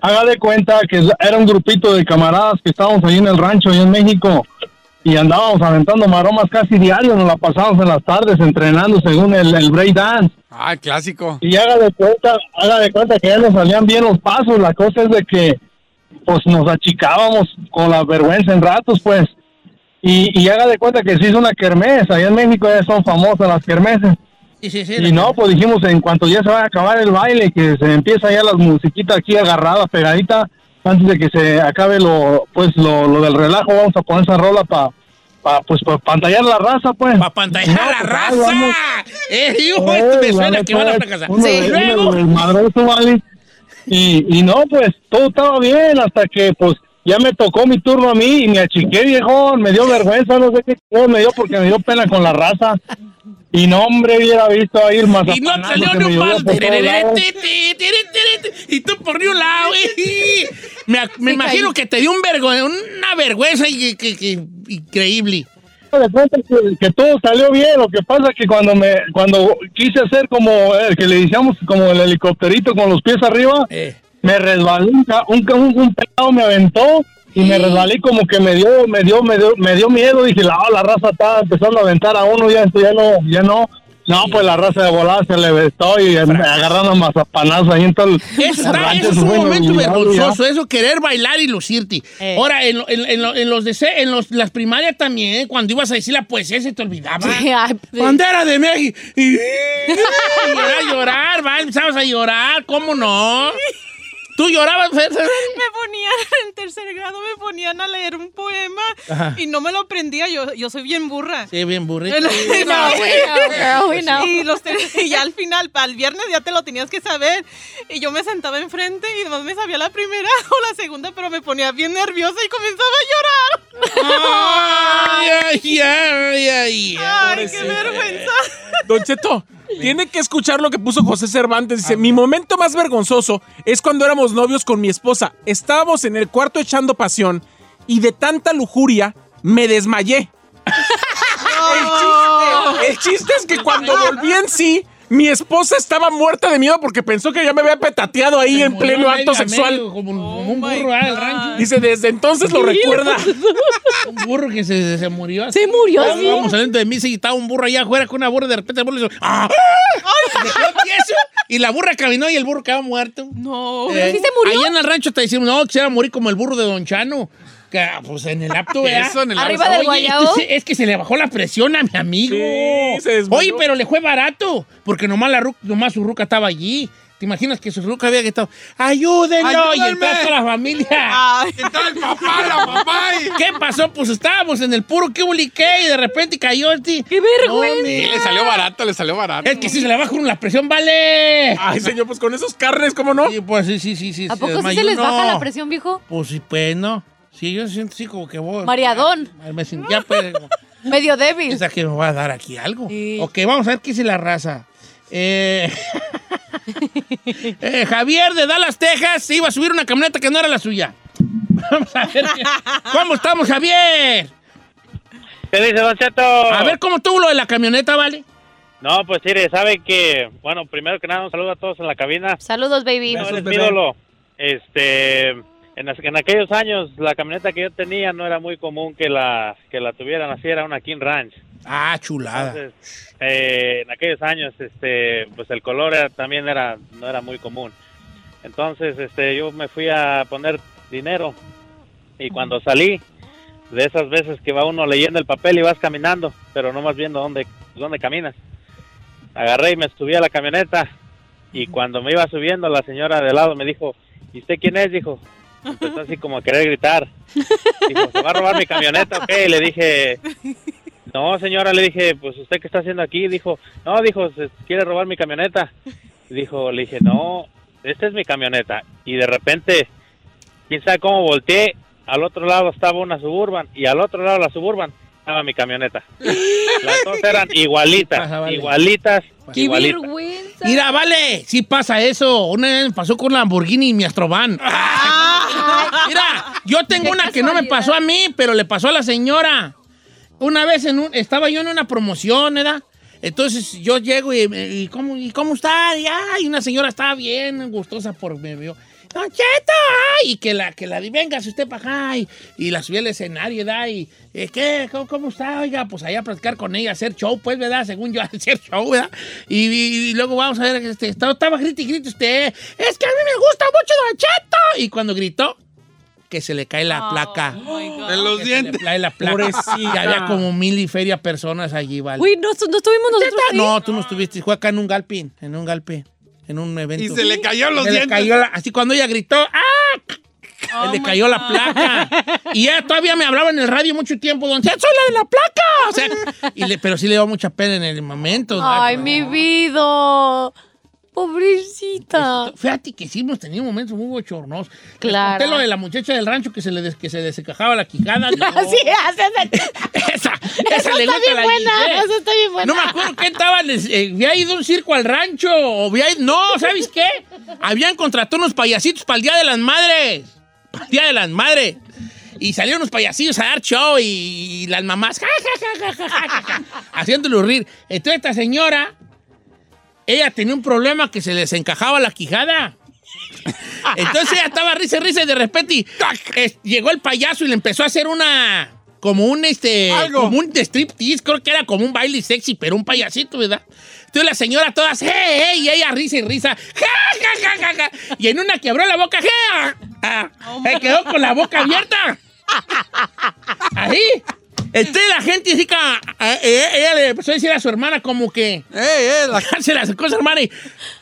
Haga de cuenta que era un grupito de camaradas que estábamos ahí en el rancho, ahí en México, y andábamos aventando maromas casi diario, nos la pasábamos en las tardes entrenando según el, el break dance. Ah, clásico. Y haga de cuenta, haga de cuenta que ya nos salían bien los pasos. La cosa es de que, pues, nos achicábamos con la vergüenza en ratos, pues. Y, y haga de cuenta que se hizo una kermés. Allá en México ya son famosas las kermeses. Sí, sí, sí. Y no, pues dijimos, en cuanto ya se vaya a acabar el baile, que se empieza ya las musiquitas aquí agarradas, pegaditas, antes de que se acabe lo, pues, lo, lo del relajo, vamos a poner esa rola para, pa, pues, para pantallar la raza, pues. ¡Para pantallar No, la pues, raza! vamos. ¡Eh, hijo, esto me Eh, suena que van a fracasar! Sí, luego... del madroso, ¿vale? Y, y no, pues todo estaba bien hasta que pues ya me tocó mi turno a mí y me achiqué, viejo, me dio vergüenza, no sé qué, me dio porque me dio pena con la raza. Y no, hombre, hubiera visto ahí el Y no salió ni un lados. Y tú por ni un lado. Me, me imagino que te dio un vergo- una vergüenza y- que- que- increíble. de cuenta que, que todo salió bien. Lo que pasa es que cuando me cuando quise hacer como el que le decíamos como el helicópterito con los pies arriba, Eh. me resbalé, un, un, un, un pelado me aventó y me resbalé como que me dio me dio me dio, me dio miedo. Dije, la, la raza está empezando a aventar a uno, ya, ya no, ya no. No, pues la raza de volada se le vestó y me agarraron a mazapanazo ahí en todo el Eso, está- eso es un momento vergonzoso, eso, querer bailar y lucirte. Eh. Ahora, en, lo- en- en lo- en los de se- en los, las primarias también, cuando ibas a decir la poesía se te olvidaba. Sí, ay, sí. Bandera de México. Y, y era llorar, va, empezabas a llorar, ¿cómo no? ¿Tú llorabas? Me ponían en tercer grado, me ponían a leer un poema Ajá. y no me lo aprendía. Yo, yo soy bien burra. Sí, bien. No, know. Y, los y ya al final, para el viernes ya te lo tenías que saber. Y yo me sentaba enfrente y además me sabía la primera o la segunda, pero me ponía bien nerviosa y comenzaba a llorar. Ay, ay, ay, ay. Ay, qué vergüenza. Don Cheto, tiene que escuchar lo que puso José Cervantes. Dice, mi momento más vergonzoso es cuando éramos novios con mi esposa. Estábamos en el cuarto echando pasión y de tanta lujuria me desmayé. El, chiste, el chiste es que cuando volví en sí, mi esposa estaba muerta de miedo porque pensó que ya me había petateado ahí en pleno Medio, acto medio, sexual. como, como Oh un my burro ah, del God. rancho. Dice, desde entonces lo recuerda. Un burro que se, se murió. Se murió, Vamos, sí. Vamos saliendo de misa y estaba un burro allá afuera con una burra de repente el burro le hizo ¡Ah! Se y la burra caminó y el burro quedó muerto. No. Eh, sí se murió? Allá en el rancho te decimos, no, quisiera morir como el burro de Don Chano. Pues en el apto, ¿verdad? Eso, en el Arriba apto. del Oye, guayabo. es que, es que se le bajó la presión a mi amigo. Sí, se. Oye, pero le fue barato, porque nomás, la ru- nomás su ruca estaba allí. ¿Te imaginas que su ruca había gritado, ayúdenlo? Y ¡Ayúdenme! entró toda la familia. Ay. El papá, la mamá. y- ¿Qué pasó? Pues estábamos en el puro que y de repente cayó este. ¡Qué vergüenza! Sí, le salió barato, le salió barato. Es que si se le baja la presión, vale. Ay, señor, pues con esos carnes, ¿cómo no? Sí, pues sí, sí, sí. sí ¿A poco sí se les baja no. la presión, viejo? Pues sí, pues no. Sí, yo siento así como que voy. Mareadón. Me siento- ya pues. Medio débil. Piensa que me va a dar aquí algo. Sí. Ok, vamos a ver qué dice la raza. Eh, eh, Javier de Dallas, Texas, iba a subir una camioneta que no era la suya. Vamos a ver. qué- ¿Cómo estamos, Javier? ¿Qué dice, Don Cheto? A ver cómo tuvo lo de la camioneta, ¿vale? No, pues mire, sabe que, bueno, primero que nada, un saludo a todos en la cabina. Saludos, baby. No, Besos, mi ídolo. Este, en, en aquellos años, la camioneta que yo tenía no era muy común que la, que la tuvieran así, era una King Ranch. Ah, chulada. Entonces, eh, en aquellos años, este, pues el color era- también era, no era muy común. Entonces, este, yo me fui a poner dinero y cuando salí, de esas veces que va uno leyendo el papel y vas caminando, pero no más viendo dónde, dónde caminas. Agarré y me subí a la camioneta y cuando me iba subiendo, la señora de lado me dijo, ¿y usted quién es? Dijo, empezó así como a querer gritar. Dijo, ¿se va a robar mi camioneta? Ok, le dije, no, señora, le dije, pues usted qué está haciendo aquí. Dijo, no, dijo, se quiere robar mi camioneta. Dijo, le dije, no, esta es mi camioneta. Y de repente, quién sabe cómo volteé, al otro lado estaba una suburban y al otro lado de la suburban estaba mi camioneta. Las dos eran igualitas, Pasa, vale. igualitas, ¡Qué igualitas. vergüenza! Mira, vale, sí pasa eso. Una vez me pasó con la Lamborghini y mi Astrovan. Mira, yo tengo una que no me pasó a mí, pero le pasó a la señora. Una vez en un, estaba yo en una promoción, ¿verdad? Entonces yo llego y, y ¿cómo, y cómo está? Y, ay, una señora estaba bien gustosa por me vio. Don Cheto, ay, y que la, que la si usted para acá, y, y la subí al escenario, ¿verdad? Y, eh, ¿qué? ¿Cómo, cómo está? Oiga, pues allá a platicar con ella, hacer show, pues, ¿verdad? Según yo, hacer show, ¿verdad? Y, y- y luego vamos a ver, este, estaba, grite y grite usted, es que a mí me gusta mucho Don Cheto. Y cuando gritó, que se le cae la placa. Oh, God. En los Que se le dientes. cae la placa. Y había como mil y feria personas allí, ¿vale? Uy, ¿no, no estuvimos nosotros ahí? No, tú no estuviste, fue acá en un galpín, en un galpe, en un evento. Y se le cayó los Se le dientes. cayó la- así cuando ella gritó, ¡ah! Oh le my cayó la placa. Y ella todavía me hablaba en el radio mucho tiempo, don Cheto, soy la de la placa. O sea, y le- pero sí le dio mucha pena en el momento. ¿no? Ay, mi vida. Pobrecita. Fíjate que sí hemos tenido momentos muy bochornosos. Les Claro. conté lo de la muchacha del rancho que se le des- que se desencajaba la quijada. No. Así haces. esa, esa Esa le está gusta bien la buena. Esa está bien buena. No me acuerdo qué estaban. eh, había ido un circo al rancho. O había ido- no, ¿sabes qué? Habían contratado unos payasitos para el Día de las Madres. Para el Día de las Madres. Y salieron unos payasillos a dar show y, las mamás ja, ja, ja, ja, ja, ja, ja, haciéndolo rir. Entonces esta señora, ella tenía un problema que se le desencajaba la quijada. Entonces ella estaba risa y risa y de repente es- llegó el payaso y le empezó a hacer una como un este como un striptease, creo que era como un baile sexy, pero un payasito, ¿verdad? Entonces la señora todas, ¡hey, hey! Y ella risa y risa, ¡ja, ja, ja! Y en una que abrió la boca, ¡ja! ah, se quedó con la boca abierta. Ahí. Entonces la gente así que ah, eh, ella le empezó a decir a su hermana como que se le acercó a su hermana y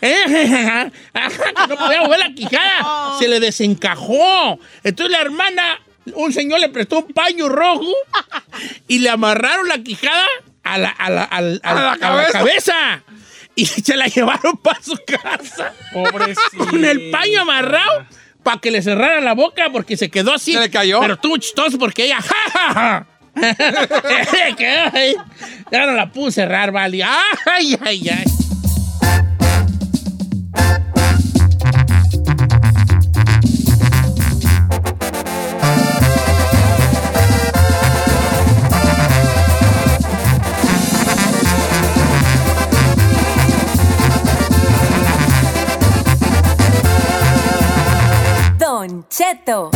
eh, que no podía mover la quijada. Se le desencajó. Entonces la hermana, un señor le prestó un paño rojo y le amarraron la quijada a la, a la- A la a la cabeza. cabeza. Y se la llevaron para su casa. Pobrecito. Con el paño amarrado para que le cerrara la boca porque se quedó así. ¿Se le cayó? Pero estuvo chistoso porque ella. ¡Ja, ja, ja! Ahí. Ya no la pude cerrar, vale. ¡Ay, ay, ay! Don Cheto